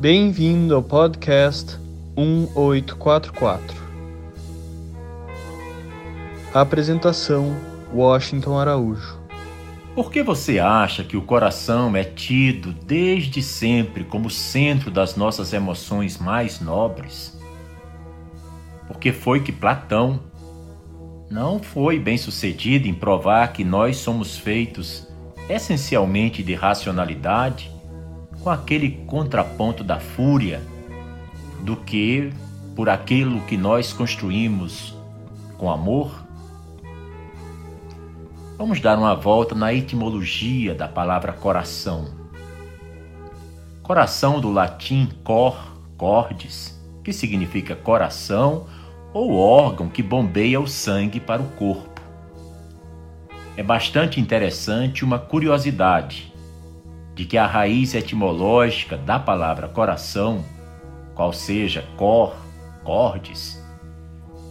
Bem-vindo ao podcast 1844. Apresentação: Washington Araújo. Por que você acha que o coração é tido desde sempre como centro das nossas emoções mais nobres? Porque foi que Platão não foi bem sucedido em provar que nós somos feitos essencialmente de racionalidade com aquele contraponto da fúria, do que por aquilo que nós construímos com amor? Vamos dar uma volta na etimologia da palavra coração. Coração do latim cor, cordis, que significa coração ou órgão que bombeia o sangue para o corpo. É bastante interessante uma curiosidade de que a raiz etimológica da palavra coração, qual seja cor, cordes,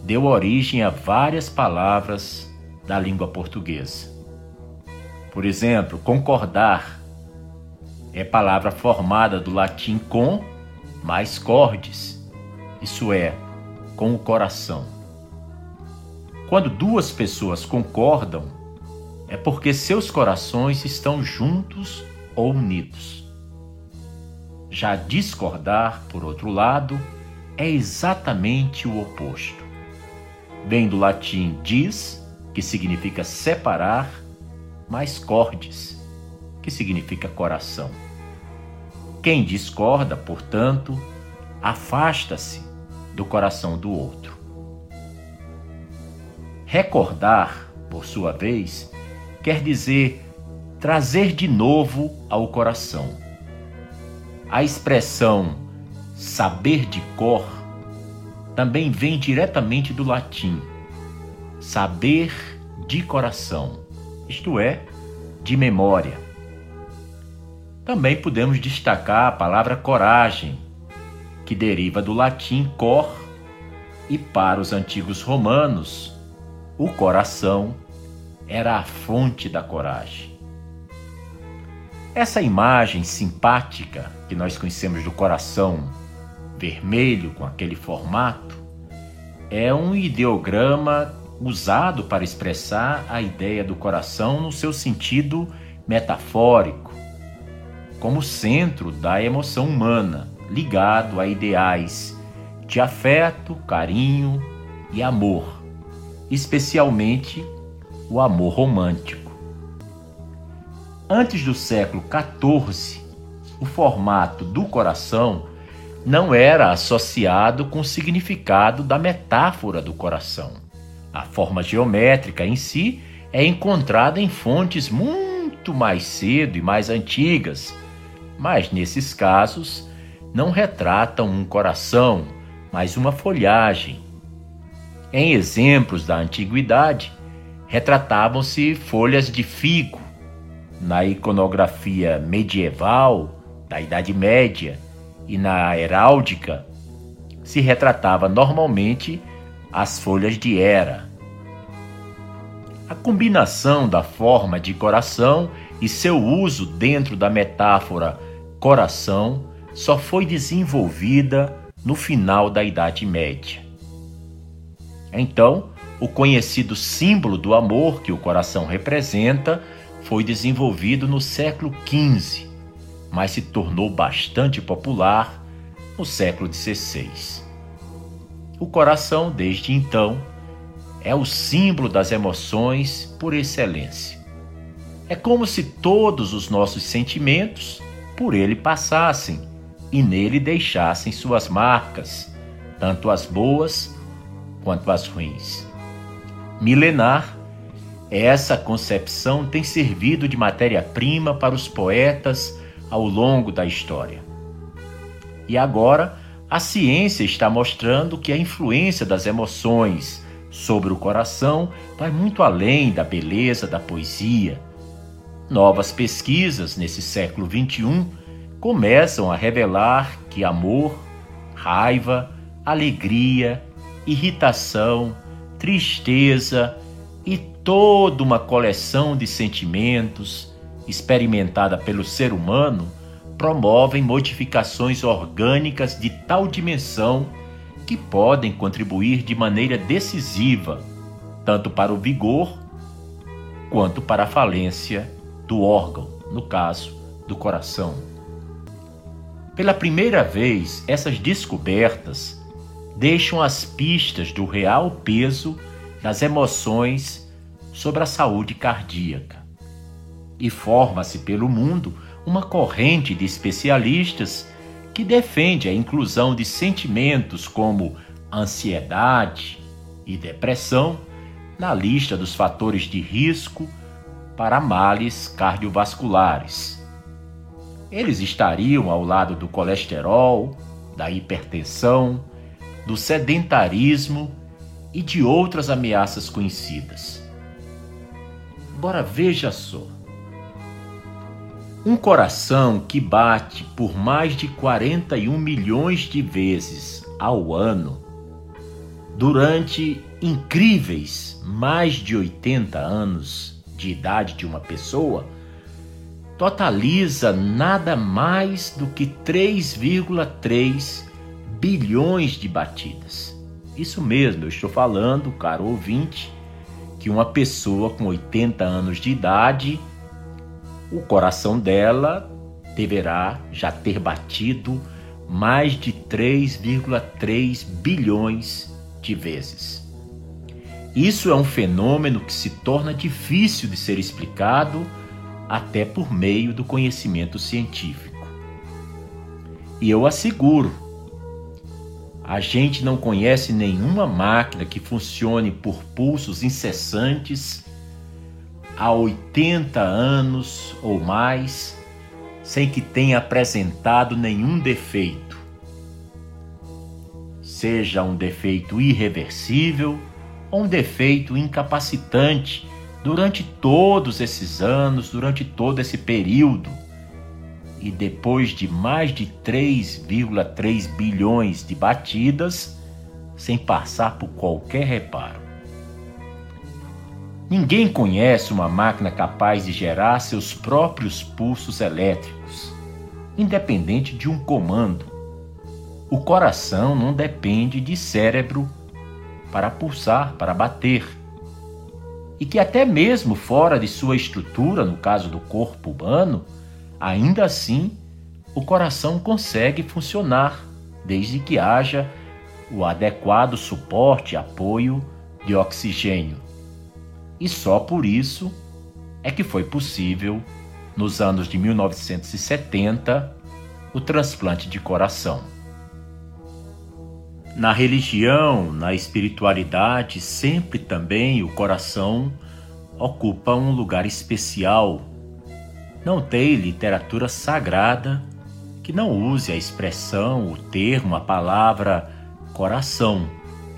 deu origem a várias palavras da língua portuguesa. Por exemplo, concordar é palavra formada do latim com mais cordes, isso é, com o coração. Quando duas pessoas concordam, é porque seus corações estão juntos ou unidos. Já discordar, por outro lado, é exatamente o oposto. Vem do latim dis, que significa separar, mais cordes, que significa coração. Quem discorda, portanto, afasta-se do coração do outro. Recordar, por sua vez, quer dizer trazer de novo ao coração. A expressão saber de cor também vem diretamente do latim saber de coração, isto é, de memória. Também podemos destacar a palavra coragem, que deriva do latim cor, e para os antigos romanos, o coração era a fonte da coragem. Essa imagem simpática que nós conhecemos do coração vermelho com aquele formato é um ideograma usado para expressar a ideia do coração no seu sentido metafórico, como centro da emoção humana, ligado a ideais de afeto, carinho e amor, especialmente o amor romântico. Antes do século XIV, o formato do coração não era associado com o significado da metáfora do coração. A forma geométrica em si é encontrada em fontes muito mais cedo e mais antigas, mas nesses casos não retratam um coração, mas uma folhagem. Em exemplos da antiguidade, retratavam-se folhas de figo, na iconografia medieval, da Idade Média e na heráldica, se retratava normalmente as folhas de Hera. A combinação da forma de coração e seu uso dentro da metáfora coração só foi desenvolvida no final da Idade Média. Então, o conhecido símbolo do amor que o coração representa foi desenvolvido no século XV, mas se tornou bastante popular no século XVI. O coração, desde então, é o símbolo das emoções por excelência. É como se todos os nossos sentimentos por ele passassem e nele deixassem suas marcas, tanto as boas quanto as ruins. Milenar essa concepção tem servido de matéria-prima para os poetas ao longo da história. E agora, a ciência está mostrando que a influência das emoções sobre o coração vai muito além da beleza da poesia. Novas pesquisas nesse século XXI começam a revelar que amor, raiva, alegria, irritação, tristeza toda uma coleção de sentimentos experimentada pelo ser humano promovem modificações orgânicas de tal dimensão que podem contribuir de maneira decisiva tanto para o vigor quanto para a falência do órgão, no caso do coração. Pela primeira vez, essas descobertas deixam as pistas do real peso das emoções sobre a saúde cardíaca. E forma-se pelo mundo uma corrente de especialistas que defende a inclusão de sentimentos como ansiedade e depressão na lista dos fatores de risco para males cardiovasculares. Eles estariam ao lado do colesterol, da hipertensão, do sedentarismo e de outras ameaças conhecidas. Agora veja só. Um coração que bate por mais de 41 milhões de vezes ao ano, durante incríveis mais de 80 anos de idade de uma pessoa, totaliza nada mais do que 3,3 bilhões de batidas. Isso mesmo, eu estou falando, caro ouvinte, que uma pessoa com 80 anos de idade o coração dela deverá já ter batido mais de 3,3 bilhões de vezes. Isso é um fenômeno que se torna difícil de ser explicado até por meio do conhecimento científico. E eu asseguro, a gente não conhece nenhuma máquina que funcione por pulsos incessantes há 80 anos ou mais sem que tenha apresentado nenhum defeito. Seja um defeito irreversível ou um defeito incapacitante durante todos esses anos, durante todo esse período. E depois de mais de 3,3 bilhões de batidas, sem passar por qualquer reparo. Ninguém conhece uma máquina capaz de gerar seus próprios pulsos elétricos, independente de um comando. O coração não depende de cérebro para pulsar, para bater. E que até mesmo fora de sua estrutura, no caso do corpo humano, ainda assim o coração consegue funcionar, desde que haja o adequado suporte e apoio de oxigênio e só por isso é que foi possível, nos anos de 1970, o transplante de coração. Na religião, na espiritualidade, sempre também o coração ocupa um lugar especial. Não tem literatura sagrada que não use a expressão, o termo, a palavra coração,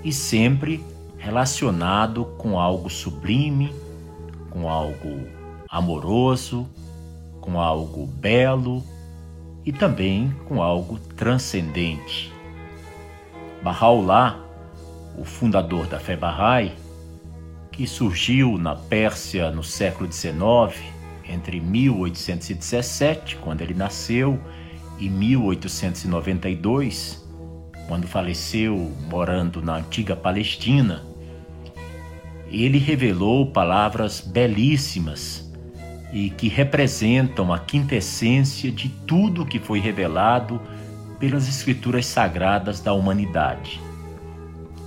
e sempre relacionado com algo sublime, com algo amoroso, com algo belo e também com algo transcendente. Bahá'u'lláh, o fundador da fé Bahá'í, que surgiu na Pérsia no século XIX, entre 1817, quando ele nasceu, e 1892, quando faleceu morando na antiga Palestina, ele revelou palavras belíssimas e que representam a quintessência de tudo que foi revelado pelas escrituras sagradas da humanidade.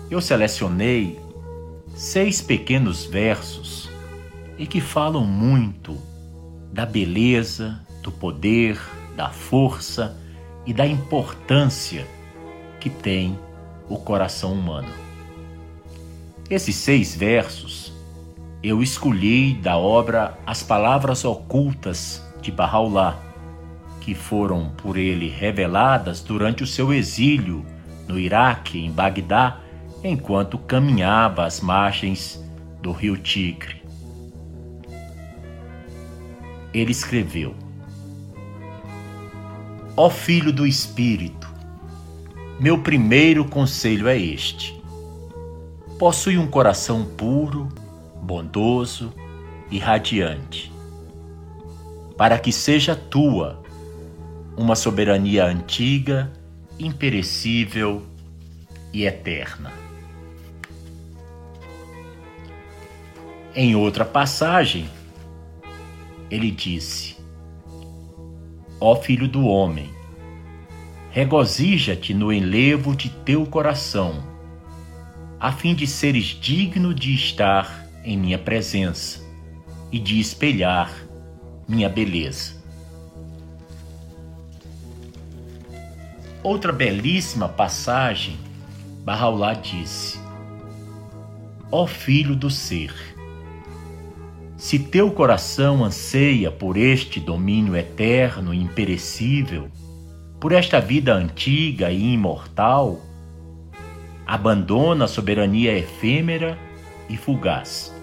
Eu selecionei seis pequenos versos e que falam muito da beleza, do poder, da força e da importância que tem o coração humano. Esses seis versos eu escolhi da obra As Palavras Ocultas de Bahá'u'lláh, que foram por ele reveladas durante o seu exílio no Iraque, em Bagdá, enquanto caminhava às margens do rio Tigre. Ele escreveu: Ó Filho do Espírito, meu primeiro conselho é este possui um coração puro, bondoso e radiante. Para que seja tua uma soberania antiga, imperecível e eterna. Em outra passagem, ele disse: Ó filho do homem, regozija-te no enlevo de teu coração, a fim de seres digno de estar em minha presença e de espelhar minha beleza. Outra belíssima passagem, Bahá'u'lláh disse: Ó filho do ser, se teu coração anseia por este domínio eterno e imperecível, por esta vida antiga e imortal, abandona a soberania efêmera e fugaz.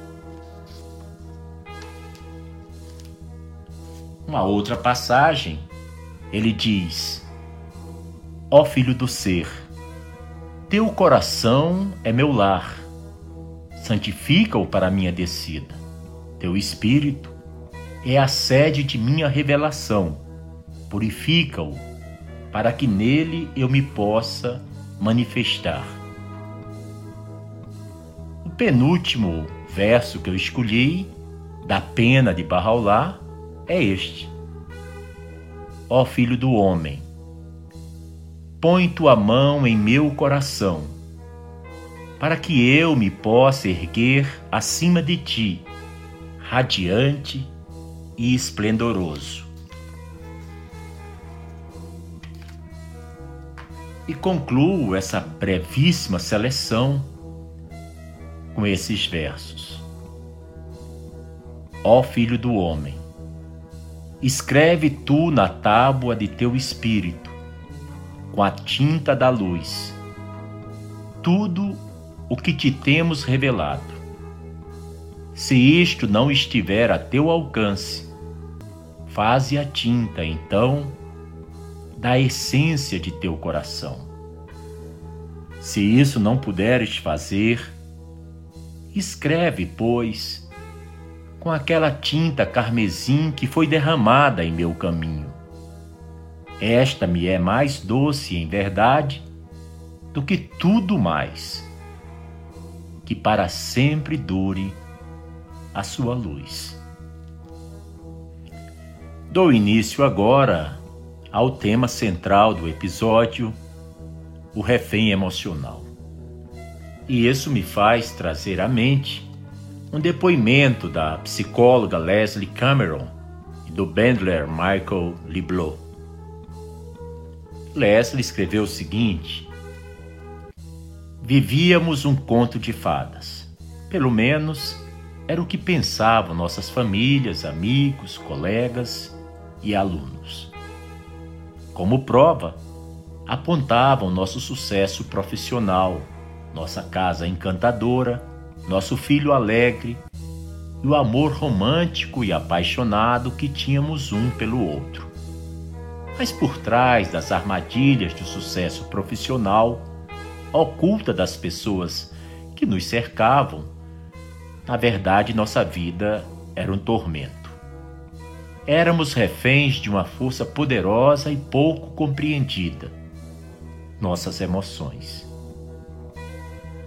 Uma outra passagem, ele diz: Ó filho do ser, teu coração é meu lar, santifica-o para minha descida. Teu espírito é a sede de minha revelação, purifica-o para que nele eu me possa manifestar. O penúltimo verso que eu escolhi da pena de Bahá'u'lláh é este: Ó filho do homem, põe tua mão em meu coração, para que eu me possa erguer acima de ti, radiante e esplendoroso. E concluo essa brevíssima seleção com esses versos. Ó Filho do Homem, escreve tu na tábua de teu espírito, com a tinta da luz, tudo o que te temos revelado. Se isto não estiver a teu alcance, faze a tinta, então, da essência de teu coração. Se isso não puderes fazer, escreve, pois, com aquela tinta carmesim que foi derramada em meu caminho. Esta me é mais doce em verdade do que tudo mais, que para sempre dure a sua luz. Dou início agora ao tema central do episódio, o refém emocional. E isso me faz trazer à mente um depoimento da psicóloga Leslie Cameron e do Bandler Michael Liblot. Leslie escreveu o seguinte: Vivíamos um conto de fadas. Pelo menos era o que pensavam nossas famílias, amigos, colegas e alunos. Como prova, apontavam nosso sucesso profissional, nossa casa encantadora, nosso filho alegre e o amor romântico e apaixonado que tínhamos um pelo outro. Mas por trás das armadilhas do sucesso profissional, oculta das pessoas que nos cercavam, na verdade nossa vida era um tormento. Éramos reféns de uma força poderosa e pouco compreendida, nossas emoções.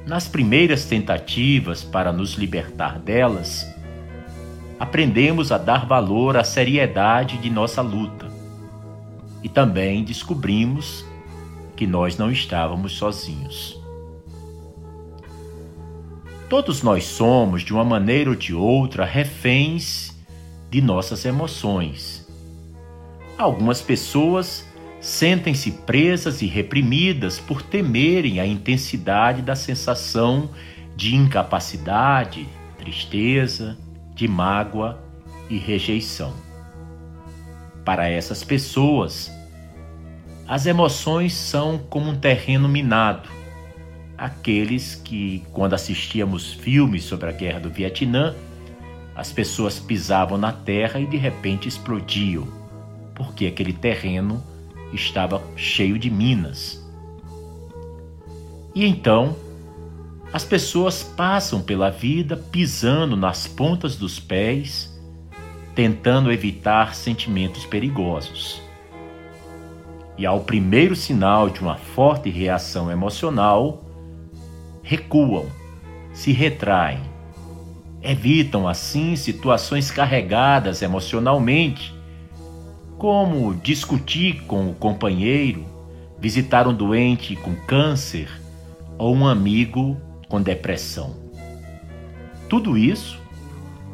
Nas primeiras tentativas para nos libertar delas, aprendemos a dar valor à seriedade de nossa luta e também descobrimos que nós não estávamos sozinhos. Todos nós somos, de uma maneira ou de outra, reféns de nossas emoções. Algumas pessoas sentem-se presas e reprimidas por temerem a intensidade da sensação de incapacidade, tristeza, de mágoa e rejeição. Para essas pessoas, as emoções são como um terreno minado. Aqueles que, quando assistíamos filmes sobre a guerra do Vietnã, as pessoas pisavam na terra e de repente explodiam, porque aquele terreno estava cheio de minas. E então, as pessoas passam pela vida pisando nas pontas dos pés, tentando evitar sentimentos perigosos. e, ao primeiro sinal de uma forte reação emocional, recuam, se retraem, evitam assim situações carregadas emocionalmente, como discutir com o companheiro, visitar um doente com câncer ou um amigo com depressão. Tudo isso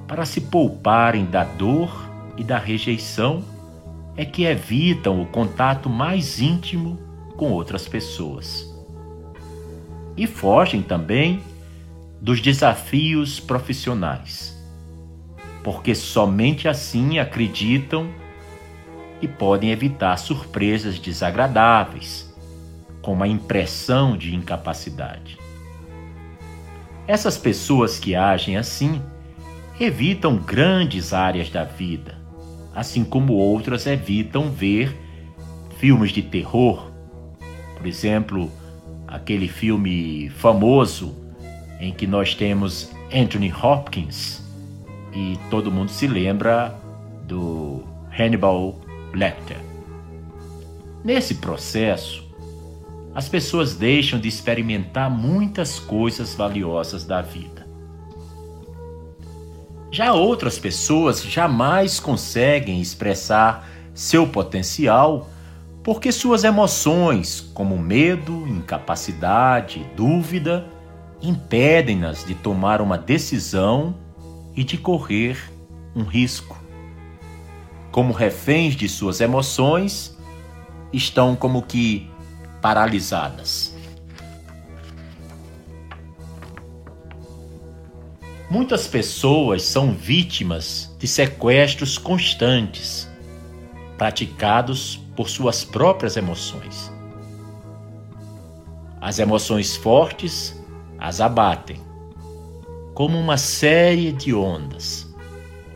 para se pouparem da dor e da rejeição é que evitam o contato mais íntimo com outras pessoas. E fogem também dos desafios profissionais, porque somente assim acreditam e podem evitar surpresas desagradáveis, como a impressão de incapacidade. Essas pessoas que agem assim evitam grandes áreas da vida, assim como outras evitam ver filmes de terror. Por exemplo, aquele filme famoso em que nós temos Anthony Hopkins e todo mundo se lembra do Hannibal Lecter. Nesse processo, as pessoas deixam de experimentar muitas coisas valiosas da vida. Já outras pessoas jamais conseguem expressar seu potencial porque suas emoções, como medo, incapacidade, dúvida, impedem-nas de tomar uma decisão e de correr um risco como reféns de suas emoções, estão como que paralisadas. Muitas pessoas são vítimas de sequestros constantes, praticados por suas próprias emoções. As emoções fortes as abatem, como uma série de ondas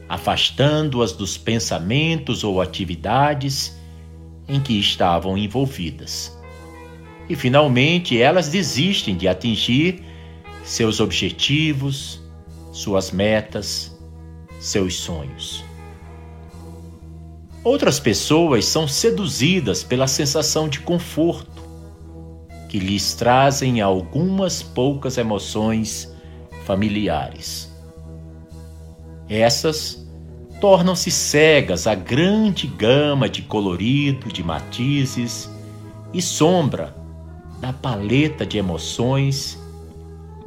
afastando-as dos pensamentos ou atividades em que estavam envolvidas. E finalmente elas desistem de atingir seus objetivos, suas metas, seus sonhos. Outras pessoas são seduzidas pela sensação de conforto que lhes trazem algumas poucas emoções familiares. Essas tornam-se cegas à grande gama de colorido, de matizes e sombra da paleta de emoções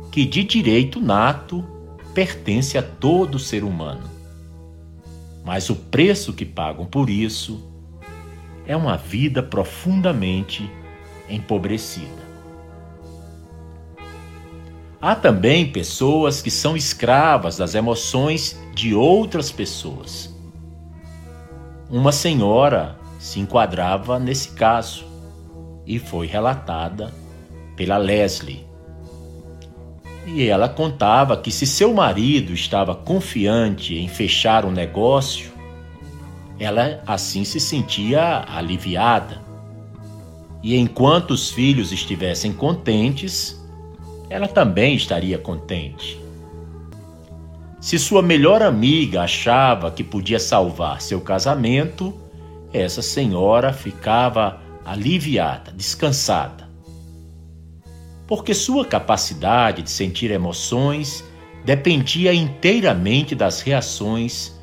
que, de direito nato, pertence a todo ser humano. Mas o preço que pagam por isso é uma vida profundamente empobrecida. Há também pessoas que são escravas das emoções de outras pessoas. Uma senhora se enquadrava nesse caso e foi relatada pela Leslie. E ela contava que se seu marido estava confiante em fechar um negócio, ela assim se sentia aliviada. E enquanto os filhos estivessem contentes, ela também estaria contente. Se sua melhor amiga achava que podia salvar seu casamento, essa senhora ficava aliviada, descansada. Porque sua capacidade de sentir emoções dependia inteiramente das reações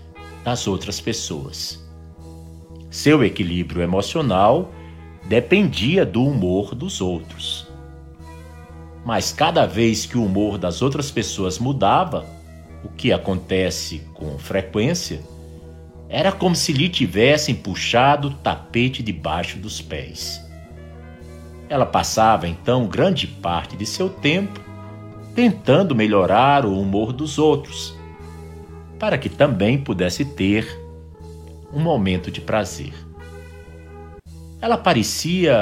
das outras pessoas. Seu equilíbrio emocional dependia do humor dos outros. Mas cada vez que o humor das outras pessoas mudava, o que acontece com frequência, era como se lhe tivessem puxado o tapete debaixo dos pés. Ela passava então grande parte de seu tempo tentando melhorar o humor dos outros, para que também pudesse ter um momento de prazer. Ela parecia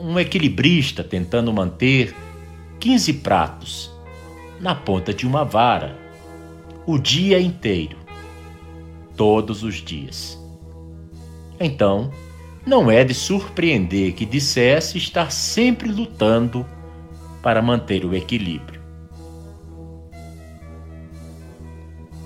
um equilibrista tentando manter 15 pratos na ponta de uma vara, o dia inteiro, todos os dias. Então, não é de surpreender que dissesse estar sempre lutando para manter o equilíbrio.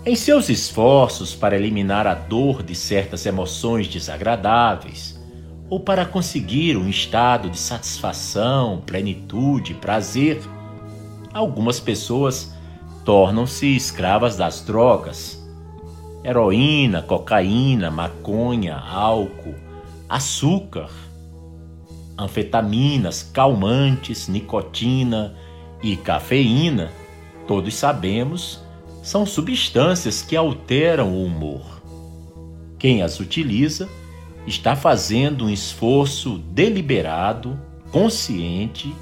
Em seus esforços para eliminar a dor de certas emoções desagradáveis ou para conseguir um estado de satisfação, plenitude, prazer. Algumas pessoas tornam-se escravas das drogas. Heroína, cocaína, maconha, álcool, açúcar, anfetaminas, calmantes, nicotina e cafeína, todos sabemos, são substâncias que alteram o humor. Quem as utiliza está fazendo um esforço deliberado, consciente,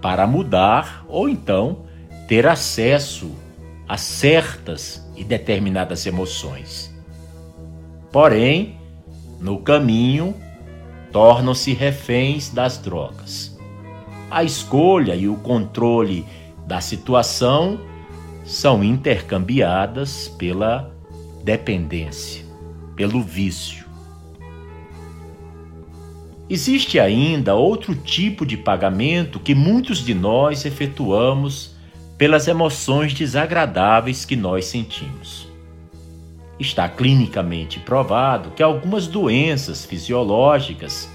para mudar ou então ter acesso a certas e determinadas emoções. Porém, no caminho, tornam-se reféns das drogas. A escolha e o controle da situação são intercambiadas pela dependência, pelo vício. Existe ainda outro tipo de pagamento que muitos de nós efetuamos pelas emoções desagradáveis que nós sentimos. Está clinicamente provado que algumas doenças fisiológicas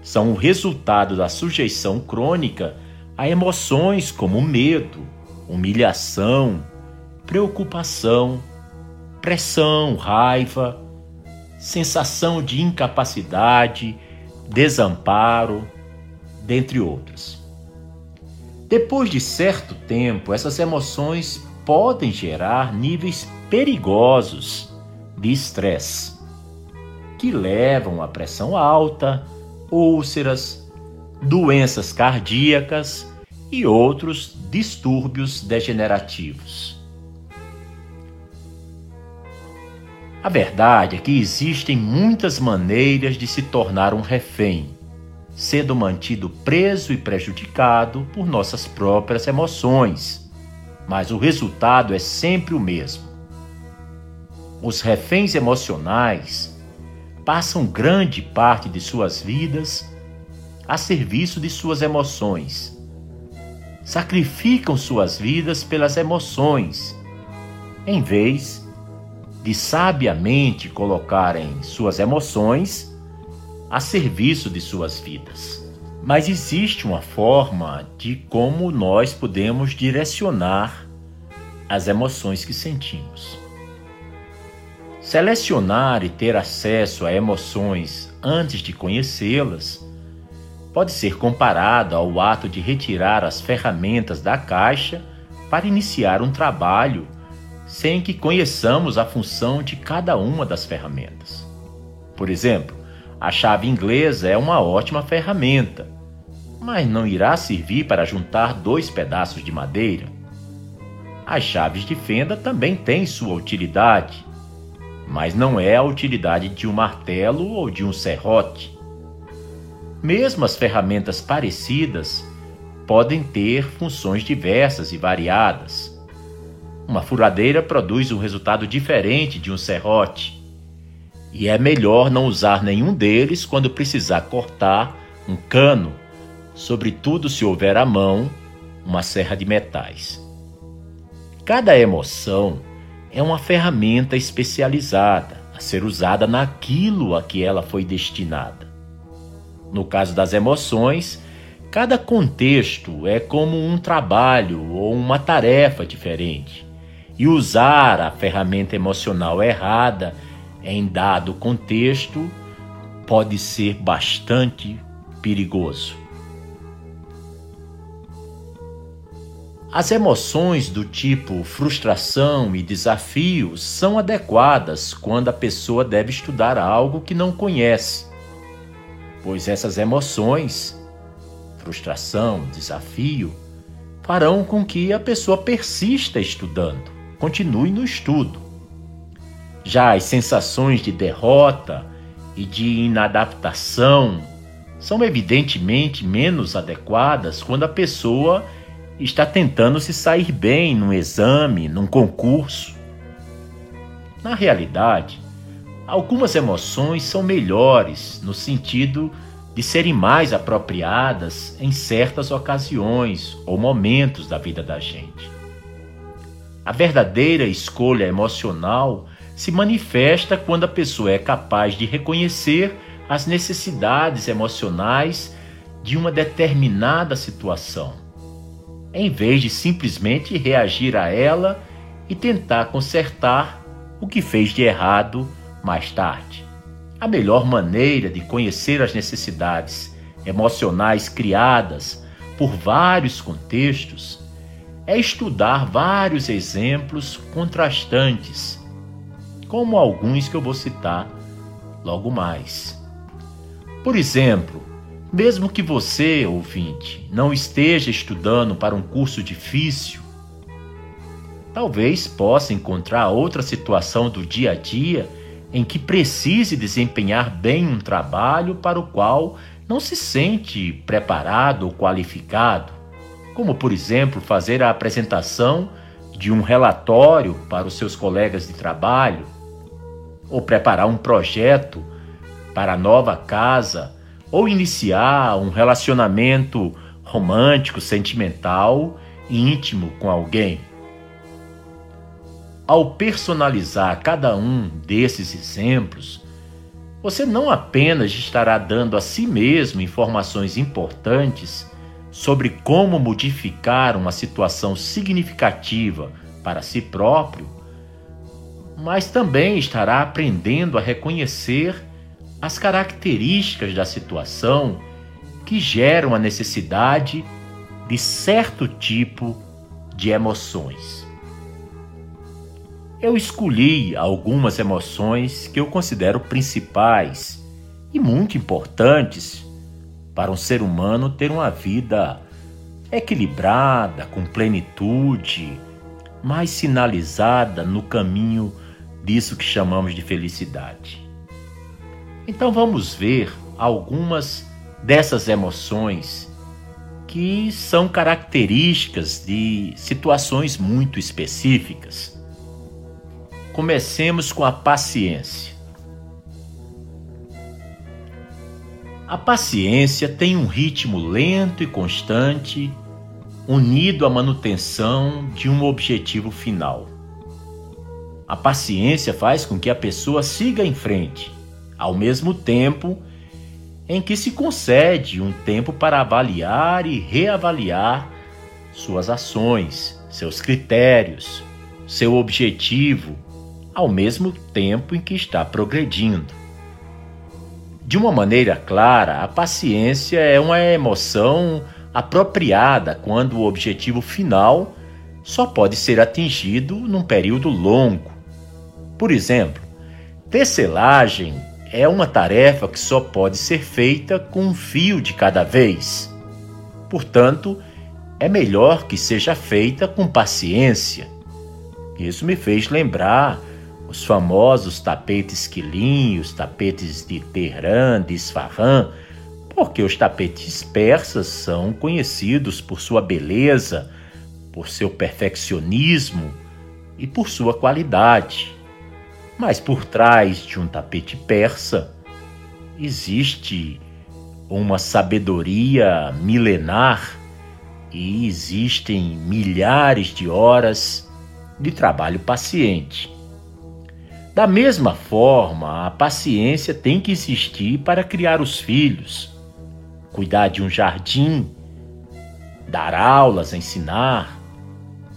são o resultado da sujeição crônica a emoções como medo, humilhação, preocupação, pressão, raiva, sensação de incapacidade, desamparo, dentre outras. Depois de certo tempo, essas emoções podem gerar níveis perigosos de estresse, que levam a pressão alta, úlceras, doenças cardíacas e outros distúrbios degenerativos. A verdade é que existem muitas maneiras de se tornar um refém, sendo mantido preso e prejudicado por nossas próprias emoções, mas o resultado é sempre o mesmo. Os reféns emocionais passam grande parte de suas vidas a serviço de suas emoções. Sacrificam suas vidas pelas emoções, em vez de sabiamente colocarem suas emoções a serviço de suas vidas. Mas existe uma forma de como nós podemos direcionar as emoções que sentimos. Selecionar e ter acesso a emoções antes de conhecê-las pode ser comparado ao ato de retirar as ferramentas da caixa para iniciar um trabalho sem que conheçamos a função de cada uma das ferramentas. Por exemplo, a chave inglesa é uma ótima ferramenta, mas não irá servir para juntar dois pedaços de madeira. As chaves de fenda também têm sua utilidade, mas não é a utilidade de um martelo ou de um serrote. Mesmo as ferramentas parecidas podem ter funções diversas e variadas uma furadeira produz um resultado diferente de um serrote. E é melhor não usar nenhum deles quando precisar cortar um cano, sobretudo se houver à mão uma serra de metais. Cada emoção é uma ferramenta especializada a ser usada naquilo a que ela foi destinada. No caso das emoções, cada contexto é como um trabalho ou uma tarefa diferente e usar a ferramenta emocional errada em dado contexto pode ser bastante perigoso. As emoções do tipo frustração e desafio são adequadas quando a pessoa deve estudar algo que não conhece, pois essas emoções, frustração, desafio, farão com que a pessoa persista estudando continue no estudo. Já as sensações de derrota e de inadaptação são evidentemente menos adequadas quando a pessoa está tentando se sair bem num exame, num concurso. Na realidade, algumas emoções são melhores no sentido de serem mais apropriadas em certas ocasiões ou momentos da vida da gente. A verdadeira escolha emocional se manifesta quando a pessoa é capaz de reconhecer as necessidades emocionais de uma determinada situação, em vez de simplesmente reagir a ela e tentar consertar o que fez de errado mais tarde. A melhor maneira de conhecer as necessidades emocionais criadas por vários contextos é estudar vários exemplos contrastantes, como alguns que eu vou citar logo mais. Por exemplo, mesmo que você, ouvinte, não esteja estudando para um curso difícil, talvez possa encontrar outra situação do dia a dia em que precise desempenhar bem um trabalho para o qual não se sente preparado ou qualificado, como, por exemplo, fazer a apresentação de um relatório para os seus colegas de trabalho, ou preparar um projeto para a nova casa, ou iniciar um relacionamento romântico, sentimental, íntimo com alguém. Ao personalizar cada um desses exemplos, você não apenas estará dando a si mesmo informações importantes sobre como modificar uma situação significativa para si próprio, mas também estará aprendendo a reconhecer as características da situação que geram a necessidade de certo tipo de emoções eu escolhi algumas emoções que eu considero principais e muito importantes para um ser humano ter uma vida equilibrada, com plenitude, mais sinalizada no caminho disso que chamamos de felicidade. Então vamos ver algumas dessas emoções que são características de situações muito específicas. Comecemos com a paciência. A paciência tem um ritmo lento e constante, unido à manutenção de um objetivo final. A paciência faz com que a pessoa siga em frente, ao mesmo tempo em que se concede um tempo para avaliar e reavaliar suas ações, seus critérios, seu objetivo ao mesmo tempo em que está progredindo. De uma maneira clara, a paciência é uma emoção apropriada quando o objetivo final só pode ser atingido num período longo. Por exemplo, tecelagem é uma tarefa que só pode ser feita com um fio de cada vez. Portanto, é melhor que seja feita com paciência. Isso me fez lembrar os famosos tapetes quilinhos, tapetes de Teherã, de Isfahan, porque os tapetes persas são conhecidos por sua beleza, por seu perfeccionismo e por sua qualidade. Mas por trás de um tapete persa existe uma sabedoria milenar e existem milhares de horas de trabalho paciente. Da mesma forma, a paciência tem que existir para criar os filhos, cuidar de um jardim, dar aulas, ensinar,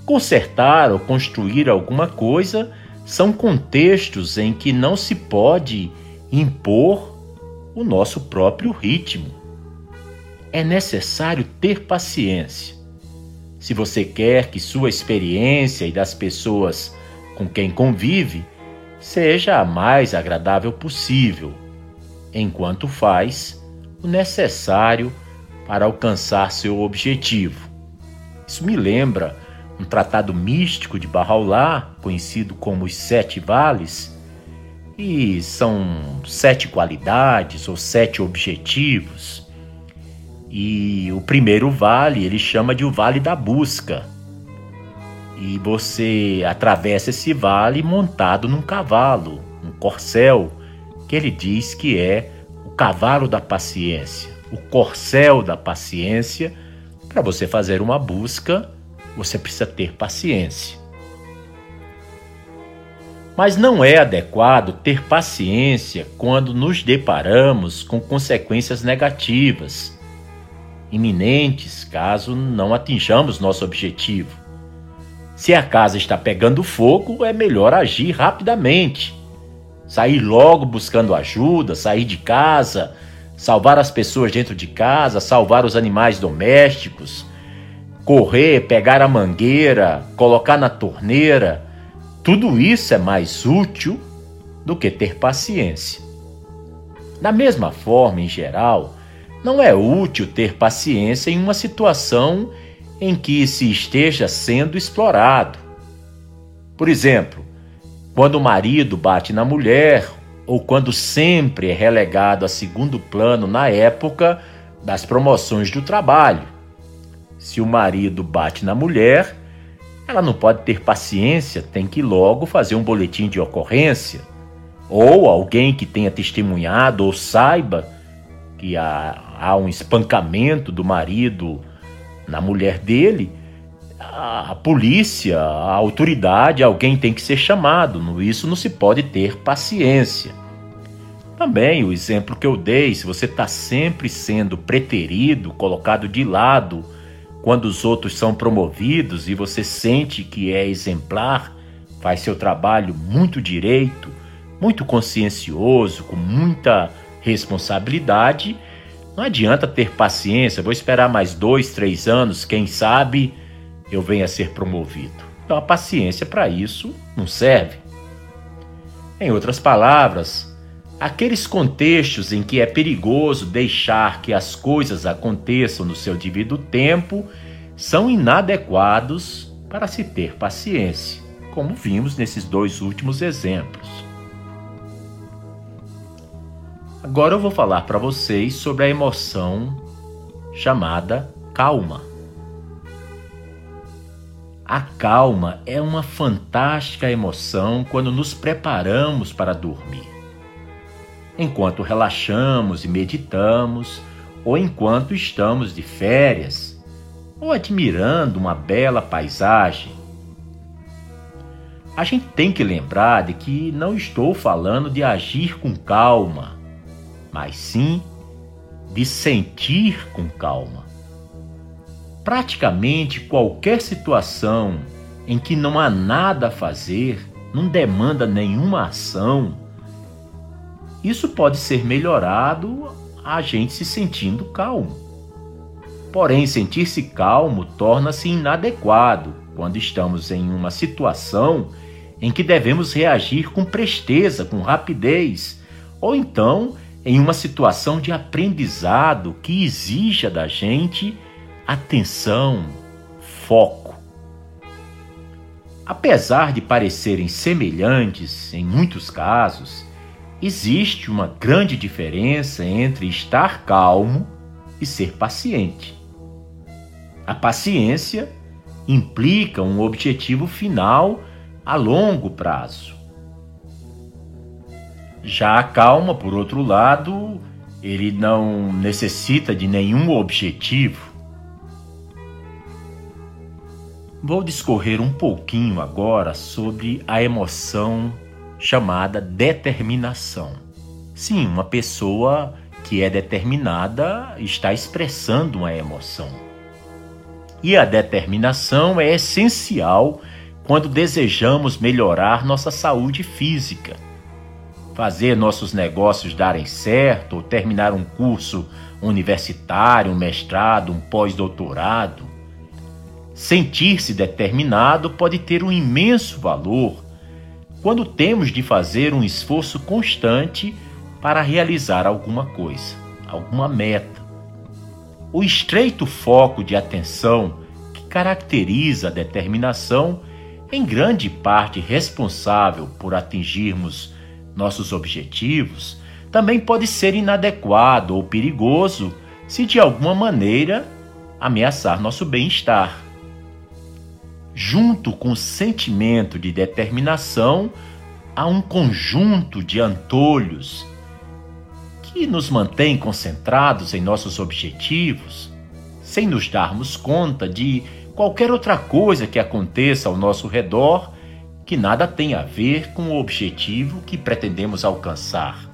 consertar ou construir alguma coisa são contextos em que não se pode impor o nosso próprio ritmo. É necessário ter paciência. Se você quer que sua experiência e das pessoas com quem convive seja a mais agradável possível, enquanto faz o necessário para alcançar seu objetivo. Isso me lembra um tratado místico de Bahá'u'lláh, conhecido como os Sete Vales, e são sete qualidades ou sete objetivos. E o primeiro vale ele chama de o Vale da Busca e você atravessa esse vale montado num cavalo, um corcel, que ele diz que é o cavalo da paciência, o corcel da paciência. Para você fazer uma busca, você precisa ter paciência. Mas não é adequado ter paciência quando nos deparamos com consequências negativas, iminentes, caso não atinjamos nosso objetivo. Se a casa está pegando fogo, é melhor agir rapidamente. Sair logo buscando ajuda, sair de casa, salvar as pessoas dentro de casa, salvar os animais domésticos, correr, pegar a mangueira, colocar na torneira tudo isso é mais útil do que ter paciência. Da mesma forma, em geral, não é útil ter paciência em uma situação em que se esteja sendo explorado. Por exemplo, quando o marido bate na mulher ou quando sempre é relegado a segundo plano na época das promoções do trabalho. Se o marido bate na mulher, ela não pode ter paciência, tem que logo fazer um boletim de ocorrência. Ou alguém que tenha testemunhado ou saiba que há, há um espancamento do marido na mulher dele, a, polícia, a autoridade, alguém tem que ser chamado. Isso não se pode ter paciência. Também o exemplo que eu dei, se você está sempre sendo preterido, colocado de lado, quando os outros são promovidos e você sente que é exemplar, faz seu trabalho muito direito, muito consciencioso, com muita responsabilidade, não adianta ter paciência, vou esperar mais dois, três anos, quem sabe eu venha a ser promovido. Então a paciência para isso não serve. Em outras palavras, Aqueles contextos em que é perigoso deixar que as coisas aconteçam no seu devido tempo são inadequados para se ter paciência, como vimos nesses dois últimos exemplos. Agora eu vou falar para vocês sobre a emoção chamada calma. A calma é uma fantástica emoção quando nos preparamos para dormir enquanto relaxamos e meditamos, ou enquanto estamos de férias, ou admirando uma bela paisagem. A gente tem que lembrar de que não estou falando de agir com calma, mas sim de sentir com calma. Praticamente qualquer situação em que não há nada a fazer, não demanda nenhuma ação, isso pode ser melhorado a gente se sentindo calmo. Porém, sentir-se calmo torna-se inadequado quando estamos em uma situação em que devemos reagir com presteza, com rapidez, ou então em uma situação de aprendizado que exija da gente atenção, foco. Apesar de parecerem semelhantes em muitos casos, Existe uma grande diferença entre estar calmo e ser paciente. A paciência implica um objetivo final a longo prazo. Já a calma, por outro lado, ele não necessita de nenhum objetivo. Vou discorrer um pouquinho agora sobre a emoção chamada determinação. Sim, uma pessoa que é determinada está expressando uma emoção. E a determinação é essencial quando desejamos melhorar nossa saúde física, fazer nossos negócios darem certo ou terminar um curso universitário, um mestrado, um pós-doutorado. Sentir-se determinado pode ter um imenso valor quando temos de fazer um esforço constante para realizar alguma coisa, alguma meta. O estreito foco de atenção que caracteriza a determinação, em grande parte responsável por atingirmos nossos objetivos, também pode ser inadequado ou perigoso se de alguma maneira ameaçar nosso bem-estar junto com o sentimento de determinação, há um conjunto de antolhos que nos mantém concentrados em nossos objetivos, sem nos darmos conta de qualquer outra coisa que aconteça ao nosso redor que nada tem a ver com o objetivo que pretendemos alcançar.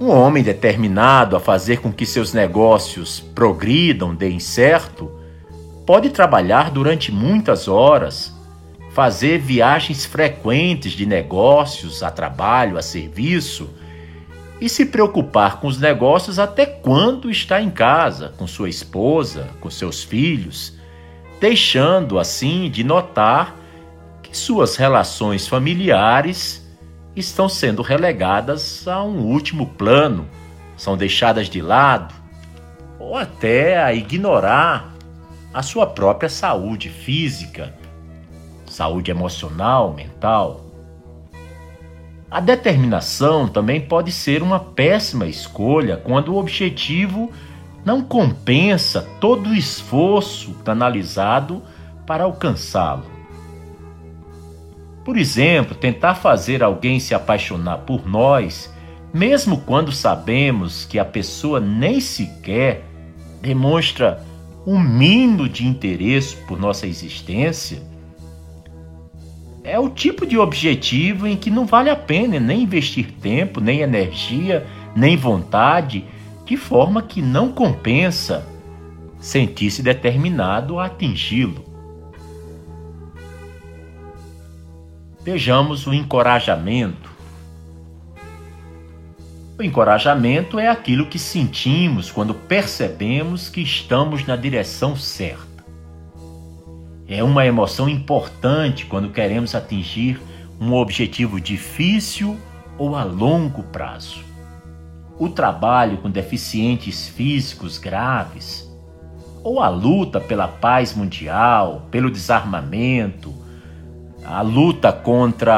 Um homem determinado a fazer com que seus negócios progridam, deem certo, pode trabalhar durante muitas horas, fazer viagens frequentes de negócios, a trabalho, a serviço e se preocupar com os negócios até quando está em casa, com sua esposa, com seus filhos, deixando assim de notar que suas relações familiares estão sendo relegadas a um último plano, são deixadas de lado, ou até a ignorar a sua própria saúde física, saúde emocional, mental. A determinação também pode ser uma péssima escolha quando o objetivo não compensa todo o esforço canalizado para alcançá-lo. Por exemplo, tentar fazer alguém se apaixonar por nós, mesmo quando sabemos que a pessoa nem sequer demonstra um mínimo de interesse por nossa existência, é o tipo de objetivo em que não vale a pena nem investir tempo, nem energia, nem vontade, de forma que não compensa sentir-se determinado a atingi-lo. Vejamos o encorajamento. O encorajamento é aquilo que sentimos quando percebemos que estamos na direção certa. É uma emoção importante quando queremos atingir um objetivo difícil ou a longo prazo. O trabalho com deficientes físicos graves, ou a luta pela paz mundial, pelo desarmamento, a luta contra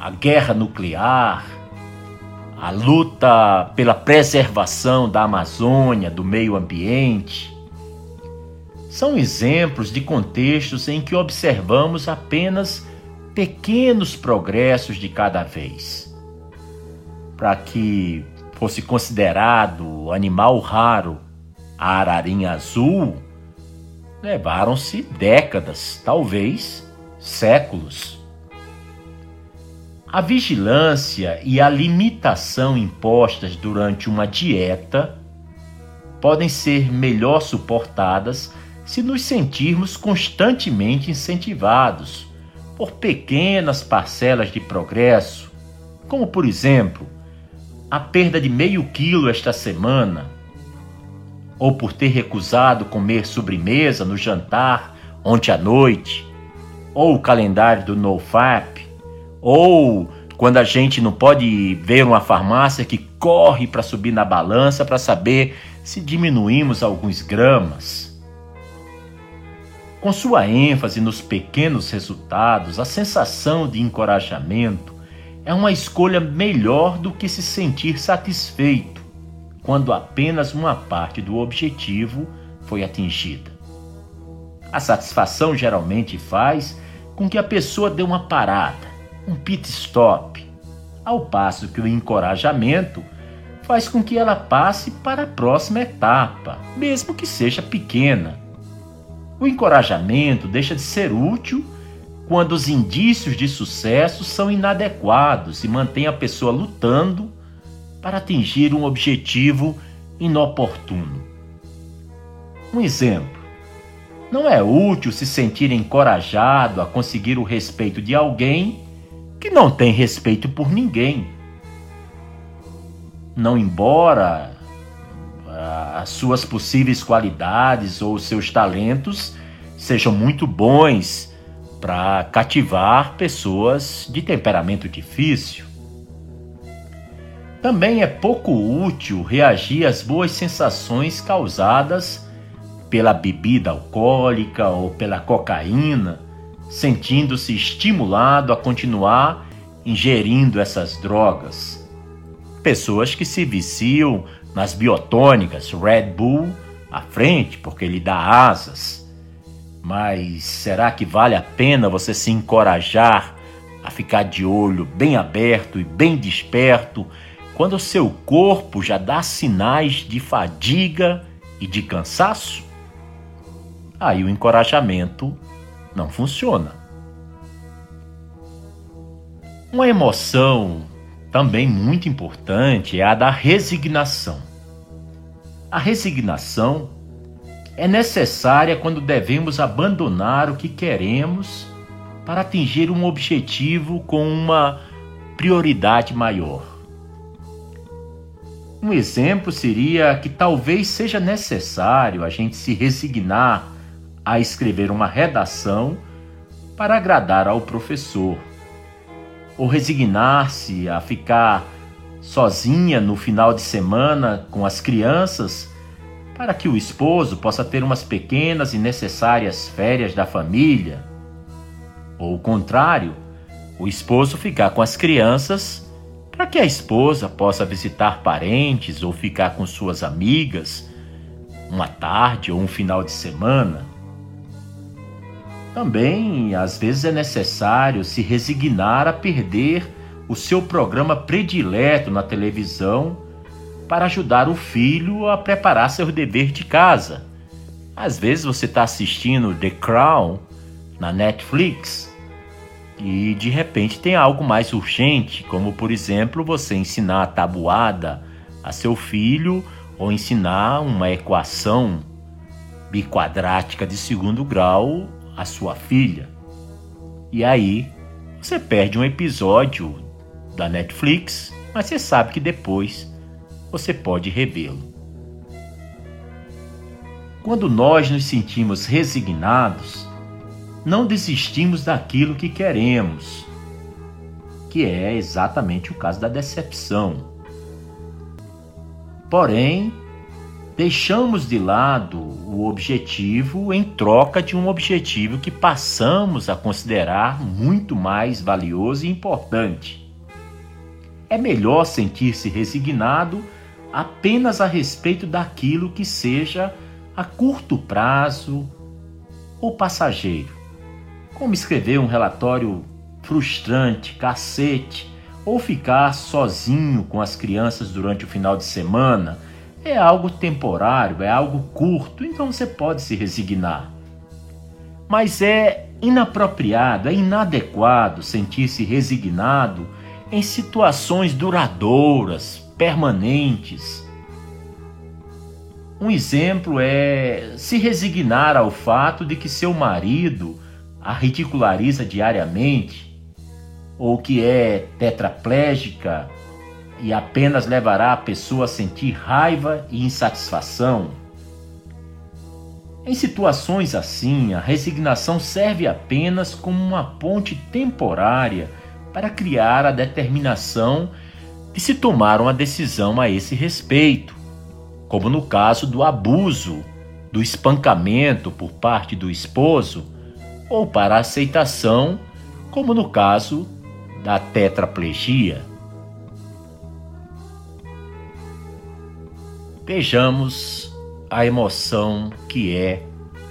a guerra nuclear, a luta pela preservação da Amazônia, do meio ambiente, são exemplos de contextos em que observamos apenas pequenos progressos de cada vez. Para que fosse considerado animal raro a ararinha azul, levaram-se décadas, talvez séculos. A vigilância e a limitação impostas durante uma dieta podem ser melhor suportadas se nos sentirmos constantemente incentivados por pequenas parcelas de progresso, como por exemplo, a perda de meio quilo esta semana, ou por ter recusado comer sobremesa no jantar ontem à noite, ou o calendário do NoFap, ou quando a gente não pode ver uma farmácia que corre para subir na balança para saber se diminuímos alguns gramas. Com sua ênfase nos pequenos resultados, a sensação de encorajamento é uma escolha melhor do que se sentir satisfeito quando apenas uma parte do objetivo foi atingida. A satisfação geralmente faz com que a pessoa dê uma parada, um pit stop, ao passo que o encorajamento faz com que ela passe para a próxima etapa, mesmo que seja pequena o encorajamento deixa de ser útil quando os indícios de sucesso são inadequados e mantém a pessoa lutando para atingir um objetivo inoportuno. Um exemplo: não é útil se sentir encorajado a conseguir o respeito de alguém que não tem respeito por ninguém. Não embora as suas possíveis qualidades ou seus talentos sejam muito bons para cativar pessoas de temperamento difícil. Também é pouco útil reagir às boas sensações causadas pela bebida alcoólica ou pela cocaína, sentindo-se estimulado a continuar ingerindo essas drogas. Pessoas que se viciam nas biotônicas, Red Bull à frente, porque ele dá asas. Mas será que vale a pena você se encorajar a ficar de olho bem aberto e bem desperto quando o seu corpo já dá sinais de fadiga e de cansaço? Aí o encorajamento não funciona. Uma emoção também muito importante é a da resignação. A resignação é necessária quando devemos abandonar o que queremos para atingir um objetivo com uma prioridade maior. Um exemplo seria que talvez seja necessário a gente se resignar a escrever uma redação para agradar ao professor, ou resignar-se a ficar sozinha no final de semana com as crianças para que o esposo possa ter umas pequenas e necessárias férias da família. Ou o contrário, o esposo ficar com as crianças para que a esposa possa visitar parentes ou ficar com suas amigas uma tarde ou um final de semana. Também, às vezes, é necessário se resignar a perder o seu programa predileto na televisão para ajudar o filho a preparar seu dever de casa. Às vezes você está assistindo The Crown na Netflix e de repente tem algo mais urgente, como por exemplo você ensinar a tabuada a seu filho ou ensinar uma equação biquadrática de segundo grau a sua filha. E aí você perde um episódio da Netflix, mas você sabe que depois você pode revê-lo. Quando nós nos sentimos resignados, não desistimos daquilo que queremos, que é exatamente o caso da decepção. Porém, deixamos de lado o objetivo em troca de um objetivo que passamos a considerar muito mais valioso e importante. É melhor sentir-se resignado apenas a respeito daquilo que seja a curto prazo ou passageiro. Como escrever um relatório frustrante, cacete, ou ficar sozinho com as crianças durante o final de semana é algo temporário, é algo curto, então você pode se resignar. Mas é inapropriado, é inadequado sentir-se resignado em situações duradouras, permanentes. Um exemplo é se resignar ao fato de que seu marido a ridiculariza diariamente, ou que é tetraplégica e apenas levará a pessoa a sentir raiva e insatisfação. Em situações assim, a resignação serve apenas como uma ponte temporária para criar a determinação de se tomar uma decisão a esse respeito, como no caso do abuso, do espancamento por parte do esposo, ou para a aceitação, como no caso da tetraplegia. Vejamos a emoção que é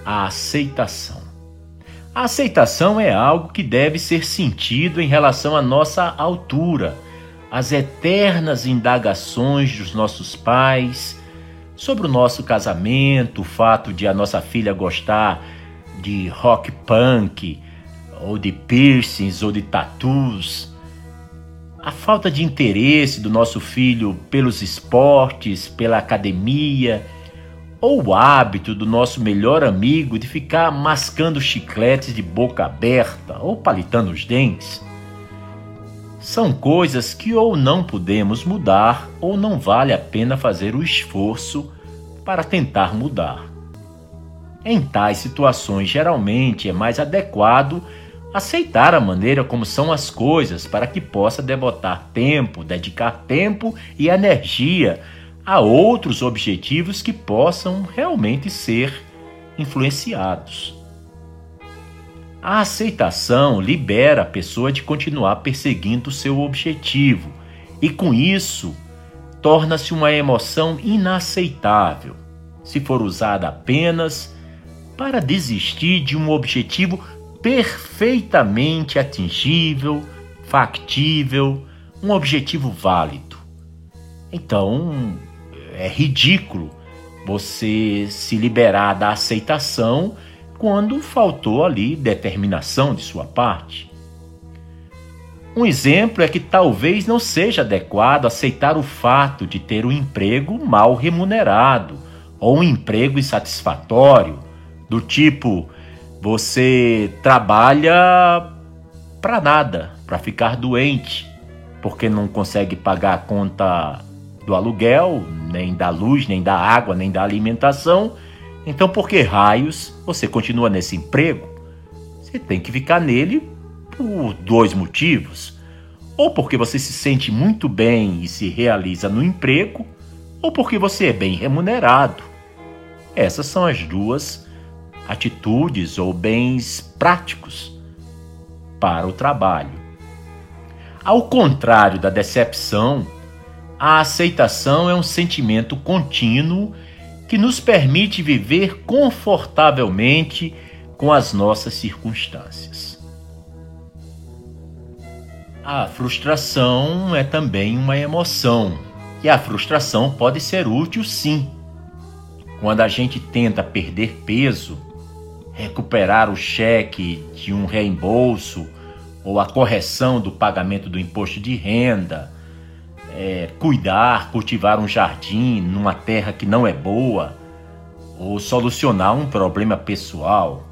a aceitação. A aceitação é algo que deve ser sentido em relação à nossa altura, às eternas indagações dos nossos pais sobre o nosso casamento, o fato de a nossa filha gostar de rock punk, ou de piercings, ou de tattoos, a falta de interesse do nosso filho pelos esportes, pela academia, ou o hábito do nosso melhor amigo de ficar mascando chicletes de boca aberta ou palitando os dentes. São coisas que ou não podemos mudar ou não vale a pena fazer o esforço para tentar mudar. Em tais situações, geralmente é mais adequado aceitar a maneira como são as coisas para que possa devotar tempo, dedicar tempo e energia a outros objetivos que possam realmente ser influenciados. A aceitação libera a pessoa de continuar perseguindo seu objetivo e, com isso, torna-se uma emoção inaceitável se for usada apenas para desistir de um objetivo perfeitamente atingível, factível, um objetivo válido. Então, é ridículo você se liberar da aceitação quando faltou ali determinação de sua parte. Um exemplo é que talvez não seja adequado aceitar o fato de ter um emprego mal remunerado ou um emprego insatisfatório, do tipo você trabalha para nada, para ficar doente, porque não consegue pagar a conta do aluguel, nem da luz, nem da água, nem da alimentação. Então, por que raios você continua nesse emprego? Você tem que ficar nele por dois motivos. Ou porque você se sente muito bem e se realiza no emprego, ou porque você é bem remunerado. Essas são as duas atitudes ou bens práticos para o trabalho. Ao contrário da decepção, a aceitação é um sentimento contínuo que nos permite viver confortavelmente com as nossas circunstâncias. A frustração é também uma emoção, e a frustração pode ser útil sim. Quando a gente tenta perder peso, recuperar o cheque de um reembolso ou a correção do pagamento do imposto de renda, é, cuidar, cultivar um jardim numa terra que não é boa, ou solucionar um problema pessoal.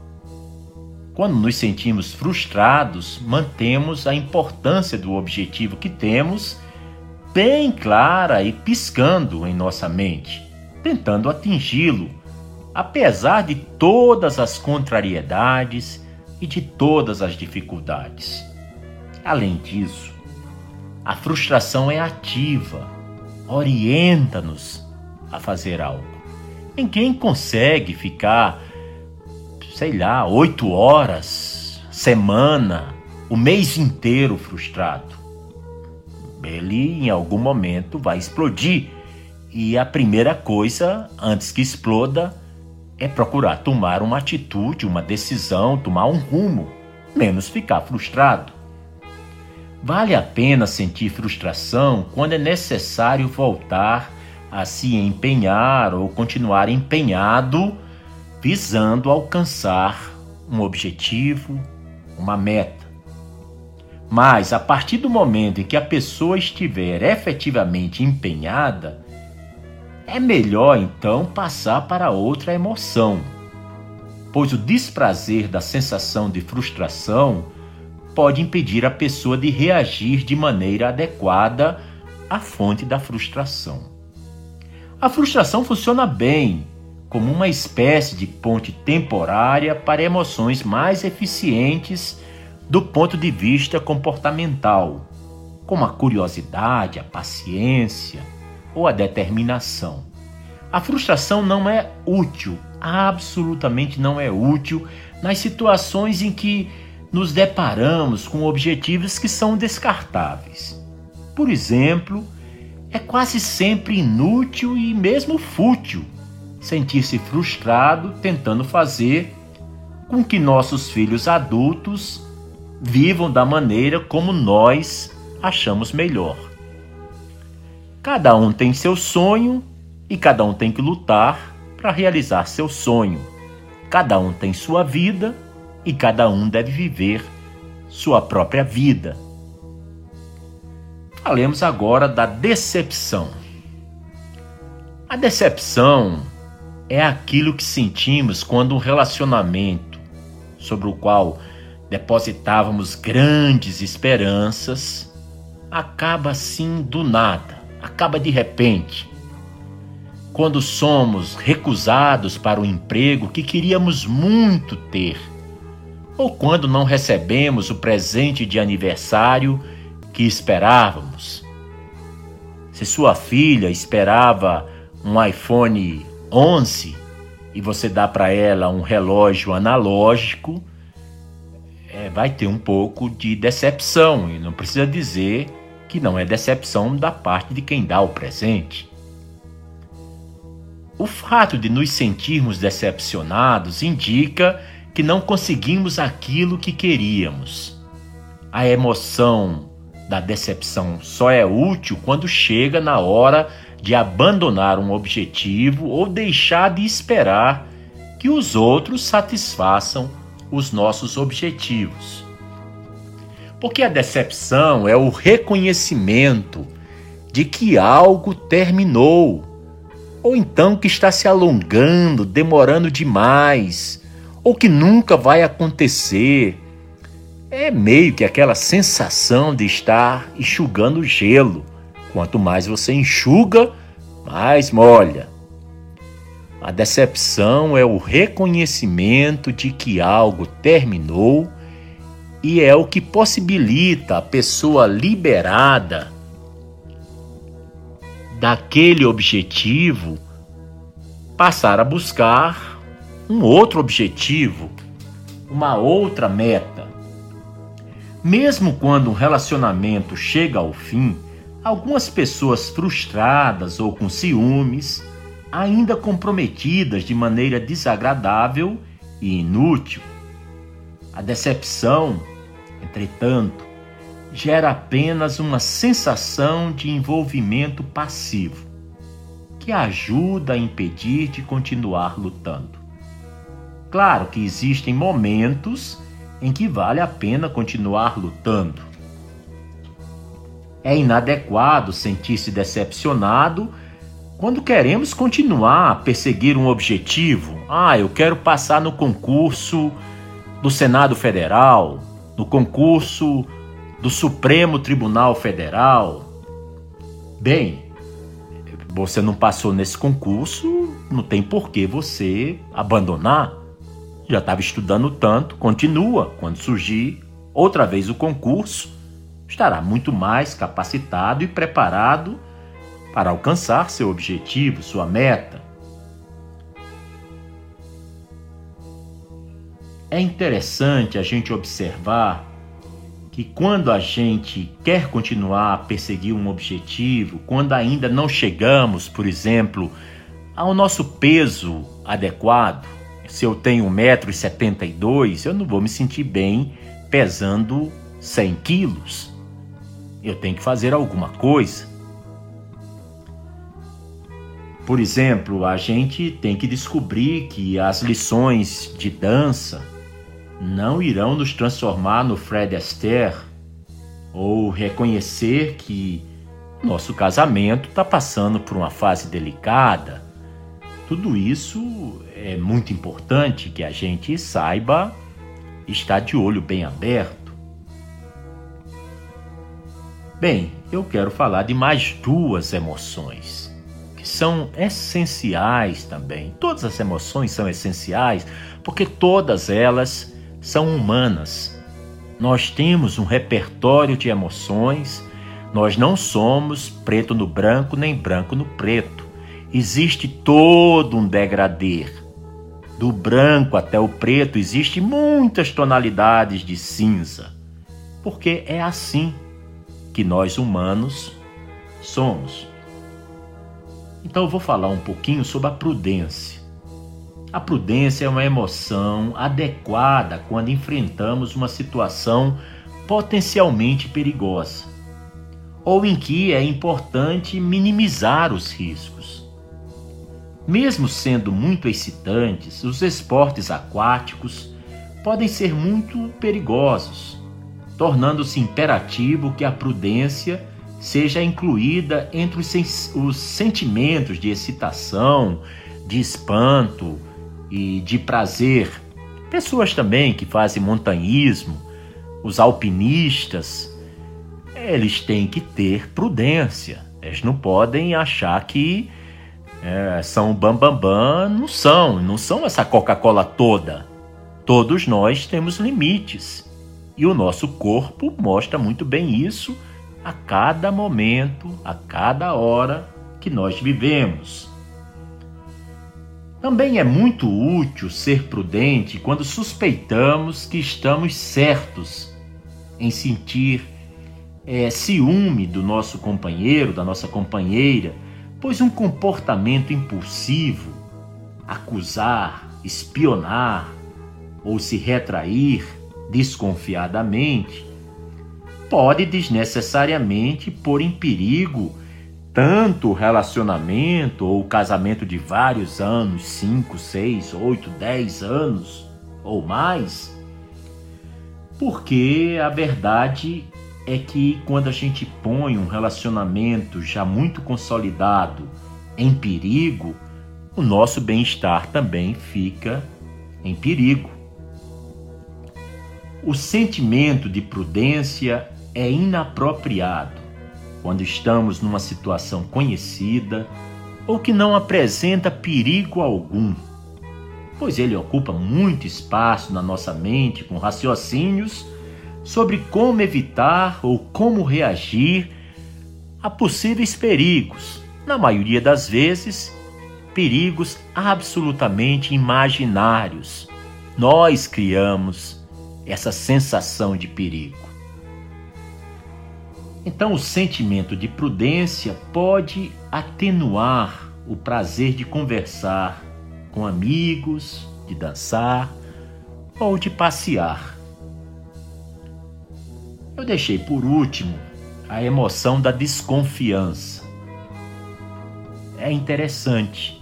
Quando nos sentimos frustrados, mantemos a importância do objetivo que temos bem clara e piscando em nossa mente, tentando atingi-lo, apesar de todas as contrariedades e de todas as dificuldades. Além disso, a frustração é ativa, orienta-nos a fazer algo. Ninguém consegue ficar sei lá, oito horas, semana, o mês inteiro frustrado. Ele em algum momento vai explodir. E a primeira coisa, antes que exploda, é procurar tomar uma atitude, uma decisão, tomar um rumo, menos ficar frustrado. Vale a pena sentir frustração quando é necessário voltar a se empenhar ou continuar empenhado visando alcançar um objetivo, uma meta. Mas a partir do momento em que a pessoa estiver efetivamente empenhada, é melhor então passar para outra emoção, pois o desprazer da sensação de frustração pode impedir a pessoa de reagir de maneira adequada à fonte da frustração. A frustração funciona bem como uma espécie de ponte temporária para emoções mais eficientes do ponto de vista comportamental, como a curiosidade, a paciência ou a determinação. A frustração não é útil, absolutamente não é útil nas situações em que nos deparamos com objetivos que são descartáveis. Por exemplo, é quase sempre inútil e mesmo fútil sentir-se frustrado tentando fazer com que nossos filhos adultos vivam da maneira como nós achamos melhor. Cada um tem seu sonho e cada um tem que lutar para realizar seu sonho. Cada um tem sua vida e cada um deve viver sua própria vida. Falemos agora da decepção. A decepção é aquilo que sentimos quando um relacionamento sobre o qual depositávamos grandes esperanças acaba assim do nada, acaba de repente. Quando somos recusados para o emprego que queríamos muito ter, ou quando não recebemos o presente de aniversário que esperávamos. Se sua filha esperava um iPhone 11 e você dá para ela um relógio analógico, é, vai ter um pouco de decepção. E não precisa dizer que não é decepção da parte de quem dá o presente. O fato de nos sentirmos decepcionados indica que não conseguimos aquilo que queríamos. A emoção da decepção só é útil quando chega na hora de abandonar um objetivo ou deixar de esperar que os outros satisfaçam os nossos objetivos. Porque a decepção é o reconhecimento de que algo terminou, ou então que está se alongando, demorando demais, ou que nunca vai acontecer. É meio que aquela sensação de estar enxugando gelo. Quanto mais você enxuga, mais molha. A decepção é o reconhecimento de que algo terminou e é o que possibilita a pessoa liberada daquele objetivo passar a buscar um outro objetivo, uma outra meta. Mesmo quando um relacionamento chega ao fim, algumas pessoas frustradas ou com ciúmes, ainda comprometidas de maneira desagradável e inútil. A decepção, entretanto, gera apenas uma sensação de envolvimento passivo, que ajuda a impedir de continuar lutando. Claro que existem momentos em que vale a pena continuar lutando. É inadequado sentir-se decepcionado quando queremos continuar a perseguir um objetivo. Ah, eu quero passar no concurso do Senado Federal, no concurso do Supremo Tribunal Federal. Bem, você não passou nesse concurso, não tem por que você abandonar. Já estava estudando tanto, continua. Quando surgir outra vez o concurso, estará muito mais capacitado e preparado para alcançar seu objetivo, sua meta. É interessante a gente observar que quando a gente quer continuar a perseguir um objetivo, quando ainda não chegamos, por exemplo, ao nosso peso adequado, se eu tenho 1,72m, eu não vou me sentir bem pesando 100 quilos. Eu tenho que fazer alguma coisa. Por exemplo, a gente tem que descobrir que as lições de dança não irão nos transformar no Fred Astaire ou reconhecer que nosso casamento está passando por uma fase delicada. Tudo isso é muito importante que a gente saiba estar de olho bem aberto. Bem, eu quero falar de mais duas emoções que são essenciais também. Todas as emoções são essenciais porque todas elas são humanas. Nós temos um repertório de emoções, nós não somos preto no branco nem branco no preto. Existe todo um degradê. Do branco até o preto existe muitas tonalidades de cinza. Porque é assim que nós humanos somos. Então eu vou falar um pouquinho sobre a prudência. A prudência é uma emoção adequada quando enfrentamos uma situação potencialmente perigosa, ou em que é importante minimizar os riscos. Mesmo sendo muito excitantes, os esportes aquáticos podem ser muito perigosos, tornando-se imperativo que a prudência seja incluída entre os, os sentimentos de excitação, de espanto, e de prazer. Pessoas também que fazem montanhismo, os alpinistas, eles têm que ter prudência. Eles não podem achar que é, são bambambam, bam, bam, não são, não são essa Coca-Cola toda. Todos nós temos limites e o nosso corpo mostra muito bem isso a cada momento, a cada hora que nós vivemos. Também é muito útil ser prudente quando suspeitamos que estamos certos em sentir é, ciúme do nosso companheiro, da nossa companheira, pois um comportamento impulsivo, acusar, espionar ou se retrair desconfiadamente, pode desnecessariamente pôr em perigo tanto relacionamento ou casamento de vários anos 5, 6, 8, 10 anos ou mais Porque a verdade é que quando a gente põe um relacionamento já muito consolidado em perigo, o nosso bem-estar também fica em perigo. O sentimento de prudência é inapropriado quando estamos numa situação conhecida ou que não apresenta perigo algum, pois ele ocupa muito espaço na nossa mente com raciocínios sobre como evitar ou como reagir a possíveis perigos, na maioria das vezes, perigos absolutamente imaginários. Nós criamos essa sensação de perigo. Então, o sentimento de prudência pode atenuar o prazer de conversar com amigos, de dançar ou de passear. Eu deixei por último a emoção da desconfiança. É interessante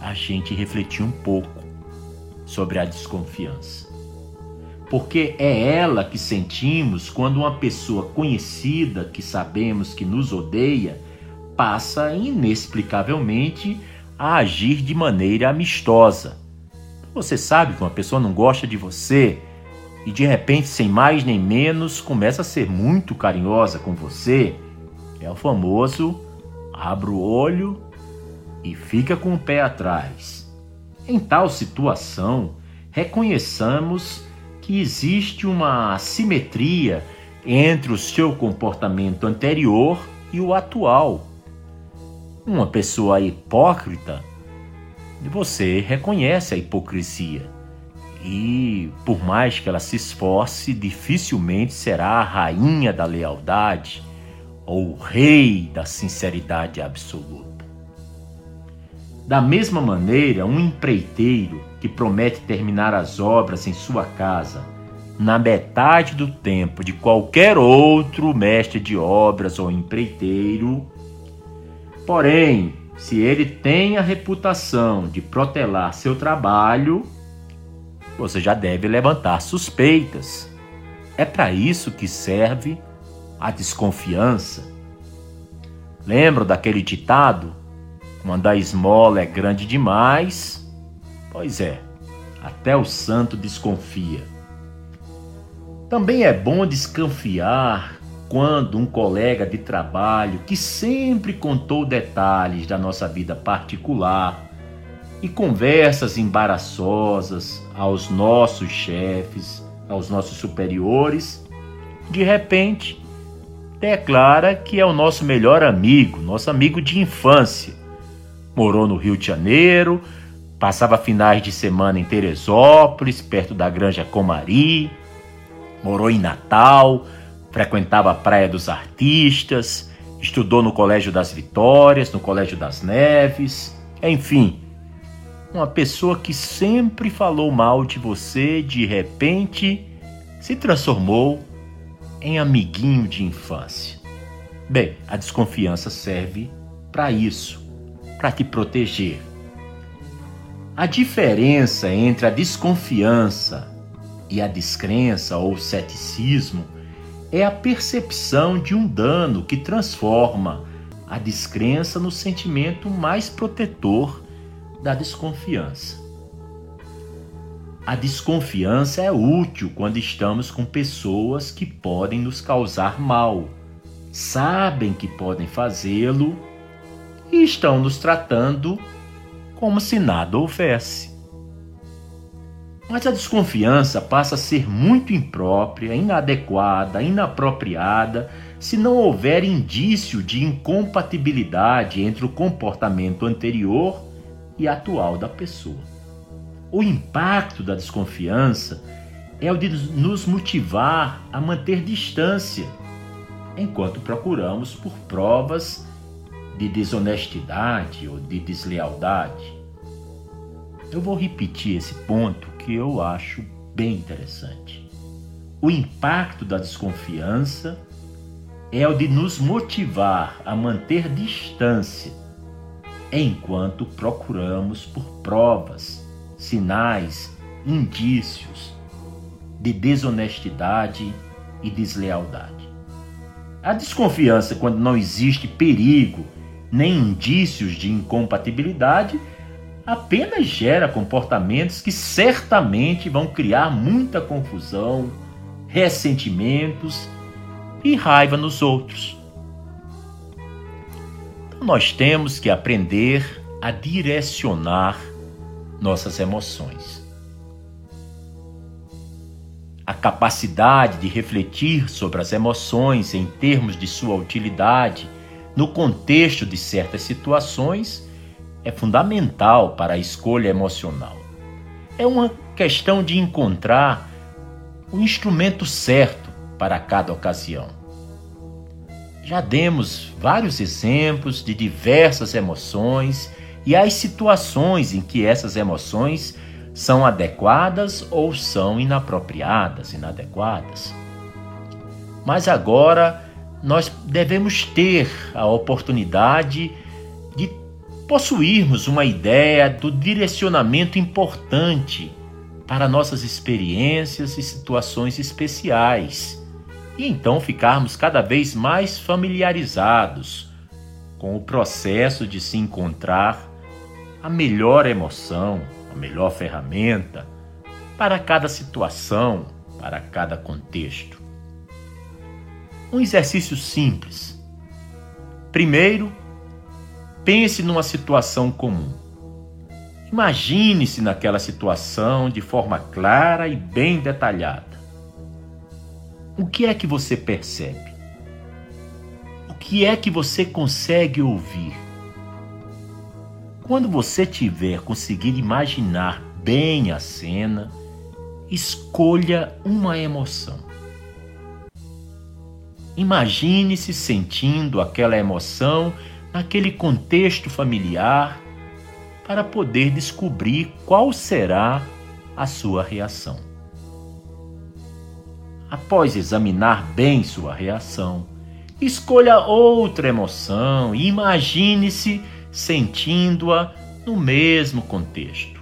a gente refletir um pouco sobre a desconfiança porque é ela que sentimos quando uma pessoa conhecida, que sabemos que nos odeia, passa inexplicavelmente a agir de maneira amistosa. Você sabe que uma pessoa não gosta de você e de repente, sem mais nem menos, começa a ser muito carinhosa com você. É o famoso abre o olho e fica com o pé atrás. Em tal situação, reconheçamos que existe uma simetria entre o seu comportamento anterior e o atual. Uma pessoa hipócrita, você reconhece a hipocrisia. E por mais que ela se esforce, dificilmente será a rainha da lealdade ou o rei da sinceridade absoluta. Da mesma maneira, um empreiteiro que promete terminar as obras em sua casa na metade do tempo de qualquer outro mestre de obras ou empreiteiro. Porém, se ele tem a reputação de protelar seu trabalho, você já deve levantar suspeitas. É para isso que serve a desconfiança. Lembra daquele ditado? A esmola é grande demais, Pois é, até o santo desconfia. Também é bom desconfiar quando um colega de trabalho que sempre contou detalhes da nossa vida particular e conversas embaraçosas aos nossos chefes, aos nossos superiores, de repente declara que é o nosso melhor amigo, nosso amigo de infância. Morou no Rio de Janeiro, Passava finais de semana em Teresópolis, perto da Granja Comari. Morou em Natal, frequentava a Praia dos Artistas, estudou no Colégio das Vitórias, no Colégio das Neves, enfim, uma pessoa que sempre falou mal de você, de repente se transformou em amiguinho de infância. Bem, a desconfiança serve para isso, para te proteger a diferença entre a desconfiança e a descrença ou ceticismo é a percepção de um dano que transforma a descrença no sentimento mais protetor da desconfiança. A desconfiança é útil quando estamos com pessoas que podem nos causar mal, sabem que podem fazê-lo e estão nos tratando como se nada houvesse. Mas a desconfiança passa a ser muito imprópria, inadequada, inapropriada, se não houver indício de incompatibilidade entre o comportamento anterior e atual da pessoa. O impacto da desconfiança é o de nos motivar a manter distância, enquanto procuramos por provas de desonestidade ou de deslealdade. Eu vou repetir esse ponto que eu acho bem interessante. O impacto da desconfiança é o de nos motivar a manter distância enquanto procuramos por provas, sinais, indícios de desonestidade e deslealdade. A desconfiança, quando não existe perigo nem indícios de incompatibilidade, apenas gera comportamentos que certamente vão criar muita confusão, ressentimentos e raiva nos outros. Então, nós temos que aprender a direcionar nossas emoções. A capacidade de refletir sobre as emoções em termos de sua utilidade no contexto de certas situações é fundamental para a escolha emocional. É uma questão de encontrar o instrumento certo para cada ocasião. Já demos vários exemplos de diversas emoções e as situações em que essas emoções são adequadas ou são inapropriadas, inadequadas. Mas agora nós devemos ter a oportunidade de possuirmos uma ideia do direcionamento importante para nossas experiências e situações especiais, e então ficarmos cada vez mais familiarizados com o processo de se encontrar a melhor emoção, a melhor ferramenta para cada situação, para cada contexto. Um exercício simples. Primeiro, Pense numa situação comum. Imagine-se naquela situação de forma clara e bem detalhada. O que é que você percebe? O que é que você consegue ouvir? Quando você tiver conseguido imaginar bem a cena, escolha uma emoção. Imagine-se sentindo aquela emoção naquele contexto familiar para poder descobrir qual será a sua reação. Após examinar bem sua reação, escolha outra emoção e imagine-se sentindo-a no mesmo contexto.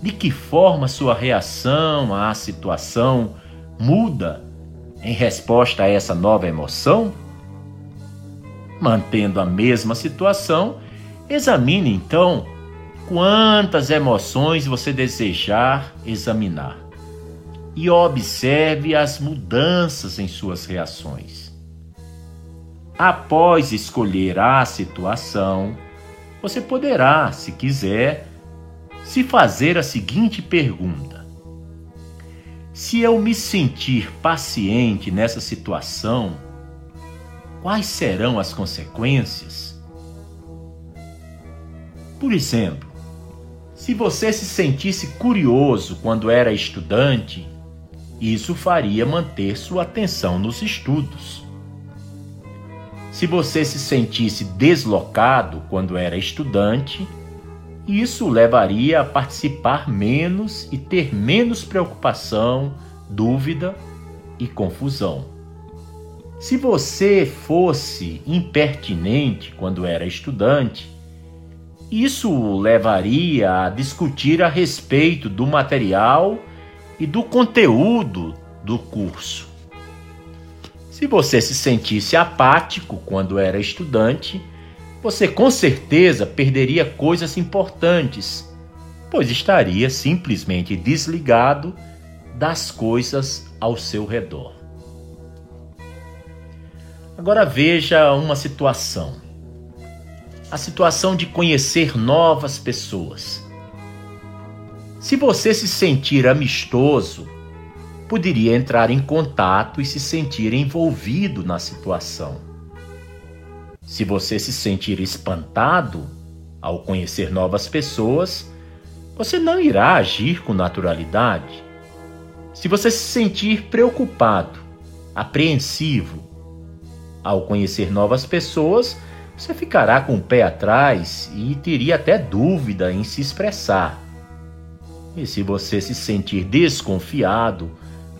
De que forma sua reação à situação muda em resposta a essa nova emoção? Mantendo a mesma situação, examine então quantas emoções você desejar examinar e observe as mudanças em suas reações. Após escolher a situação, você poderá, se quiser, se fazer a seguinte pergunta: Se eu me sentir paciente nessa situação, quais serão as consequências? Por exemplo, se você se sentisse curioso quando era estudante, isso faria manter sua atenção nos estudos. Se você se sentisse deslocado quando era estudante, isso levaria a participar menos e ter menos preocupação, dúvida e confusão. Se você fosse impertinente quando era estudante, isso levaria a discutir a respeito do material e do conteúdo do curso. Se você se sentisse apático quando era estudante, você com certeza perderia coisas importantes, pois estaria simplesmente desligado das coisas ao seu redor. Agora veja uma situação. A situação de conhecer novas pessoas. Se você se sentir amistoso, poderia entrar em contato e se sentir envolvido na situação. Se você se sentir espantado ao conhecer novas pessoas, você não irá agir com naturalidade. Se você se sentir preocupado, apreensivo, ao conhecer novas pessoas, você ficará com o pé atrás e teria até dúvida em se expressar. E se você se sentir desconfiado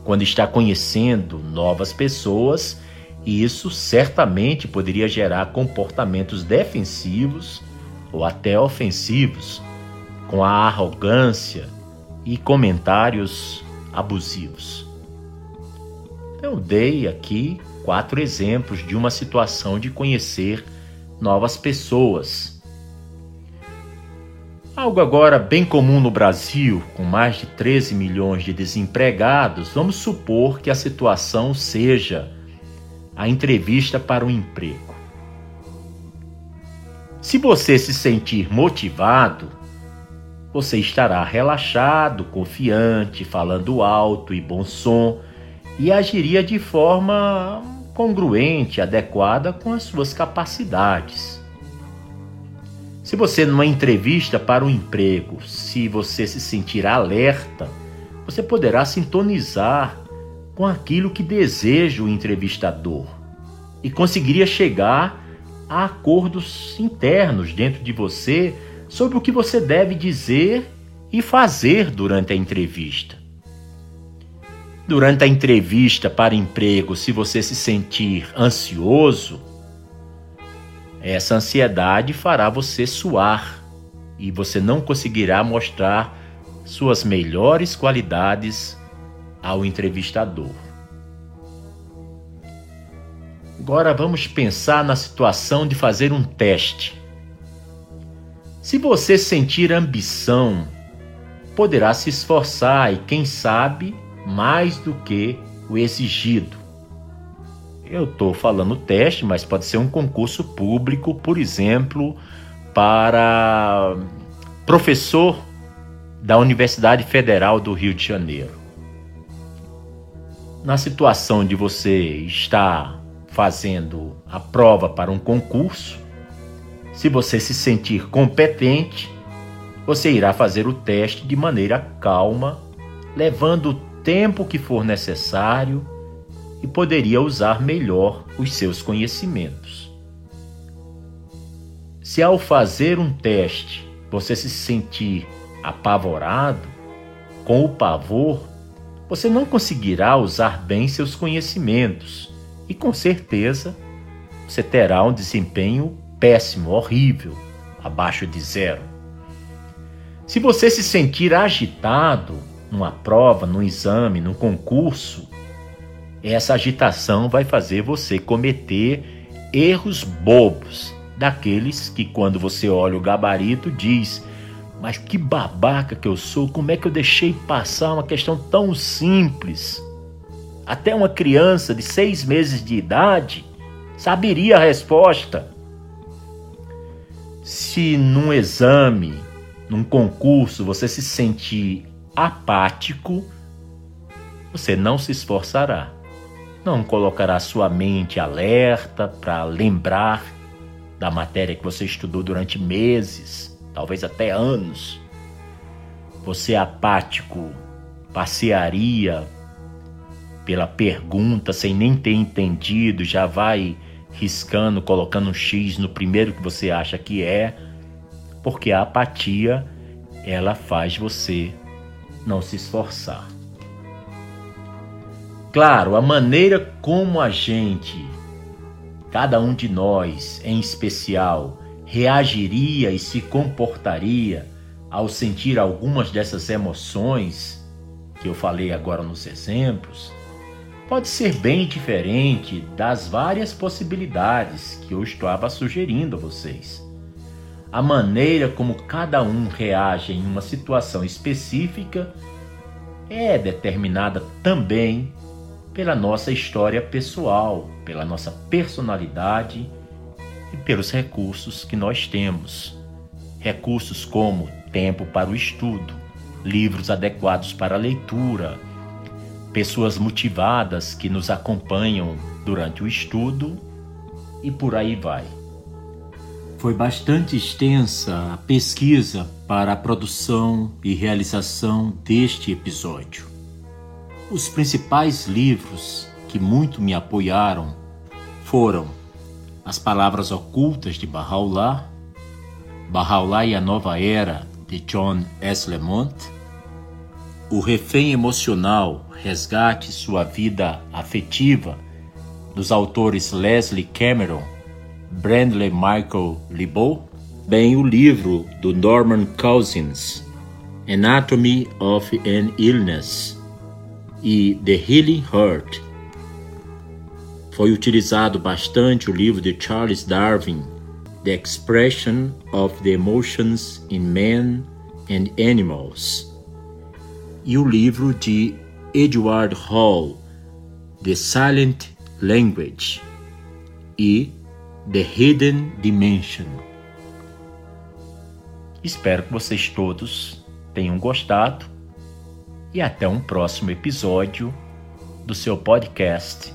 quando está conhecendo novas pessoas, isso certamente poderia gerar comportamentos defensivos ou até ofensivos, com a arrogância e comentários abusivos. Eu dei aqui quatro exemplos de uma situação de conhecer novas pessoas. Algo agora bem comum no Brasil, com mais de 13 milhões de desempregados, vamos supor que a situação seja a entrevista para o emprego. Se você se sentir motivado, você estará relaxado, confiante, falando alto e bom som e agiria de forma congruente, adequada com as suas capacidades. Se você numa entrevista para um emprego, se você se sentir alerta, você poderá sintonizar com aquilo que deseja o entrevistador e conseguiria chegar a acordos internos dentro de você sobre o que você deve dizer e fazer durante a entrevista. Durante a entrevista para emprego, se você se sentir ansioso, essa ansiedade fará você suar e você não conseguirá mostrar suas melhores qualidades ao entrevistador. Agora vamos pensar na situação de fazer um teste. Se você sentir ambição, poderá se esforçar e, quem sabe, mais do que o exigido. Eu estou falando teste, mas pode ser um concurso público, por exemplo, para professor da Universidade Federal do Rio de Janeiro. Na situação de você estar fazendo a prova para um concurso, se você se sentir competente, você irá fazer o teste de maneira calma, levando o tempo que for necessário e poderia usar melhor os seus conhecimentos. Se ao fazer um teste você se sentir apavorado, com o pavor, você não conseguirá usar bem seus conhecimentos e com certeza você terá um desempenho péssimo, horrível, abaixo de zero. Se você se sentir agitado numa prova, num exame, num concurso, essa agitação vai fazer você cometer erros bobos, daqueles que quando você olha o gabarito diz: "Mas que babaca que eu sou, como é que eu deixei passar uma questão tão simples?" Até uma criança de seis meses de idade saberia a resposta. Se num exame, num concurso, você se sentir apático, você não se esforçará. Não colocará sua mente alerta para lembrar da matéria que você estudou durante meses, talvez até anos. Você apático passearia pela pergunta sem nem ter entendido, já vai riscando, colocando um X no primeiro que você acha que é, porque a apatia ela faz você não se esforçar. Claro, a maneira como a gente, cada um de nós em especial, reagiria e se comportaria ao sentir algumas dessas emoções que eu falei agora nos exemplos, pode ser bem diferente das várias possibilidades que eu estava sugerindo a vocês. A maneira como cada um reage em uma situação específica é determinada também pela nossa história pessoal, pela nossa personalidade pelos recursos que nós temos. Recursos como tempo para o estudo, livros adequados para a leitura, pessoas motivadas que nos acompanham durante o estudo e por aí vai. Foi bastante extensa a pesquisa para a produção e realização deste episódio. Os principais livros que muito me apoiaram foram As Palavras Ocultas de Bahá'u'lláh, Bahá'u'lláh e a Nova Era de John S. Lemont, O Refém Emocional resgate sua vida afetiva dos autores Leslie Cameron, Brandley Michael Libaud, bem o livro do Norman Cousins, Anatomy of an Illness, e The Healing Heart. Foi utilizado bastante o livro de Charles Darwin, The Expression of the Emotions in Men and Animals, e o livro de Edward Hall, The Silent Language e The Hidden Dimension. Espero que vocês todos tenham gostado e até um próximo episódio do seu podcast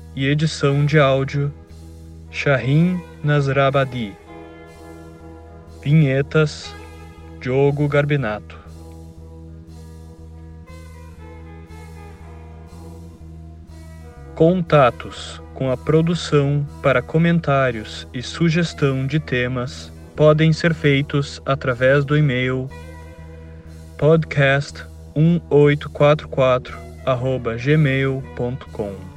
e edição de áudio Shahin Nasrabadi. Vinhetas Diogo Garbinato. Contatos com a produção para comentários e sugestão de temas podem ser feitos através do e-mail podcast1844 gmail.com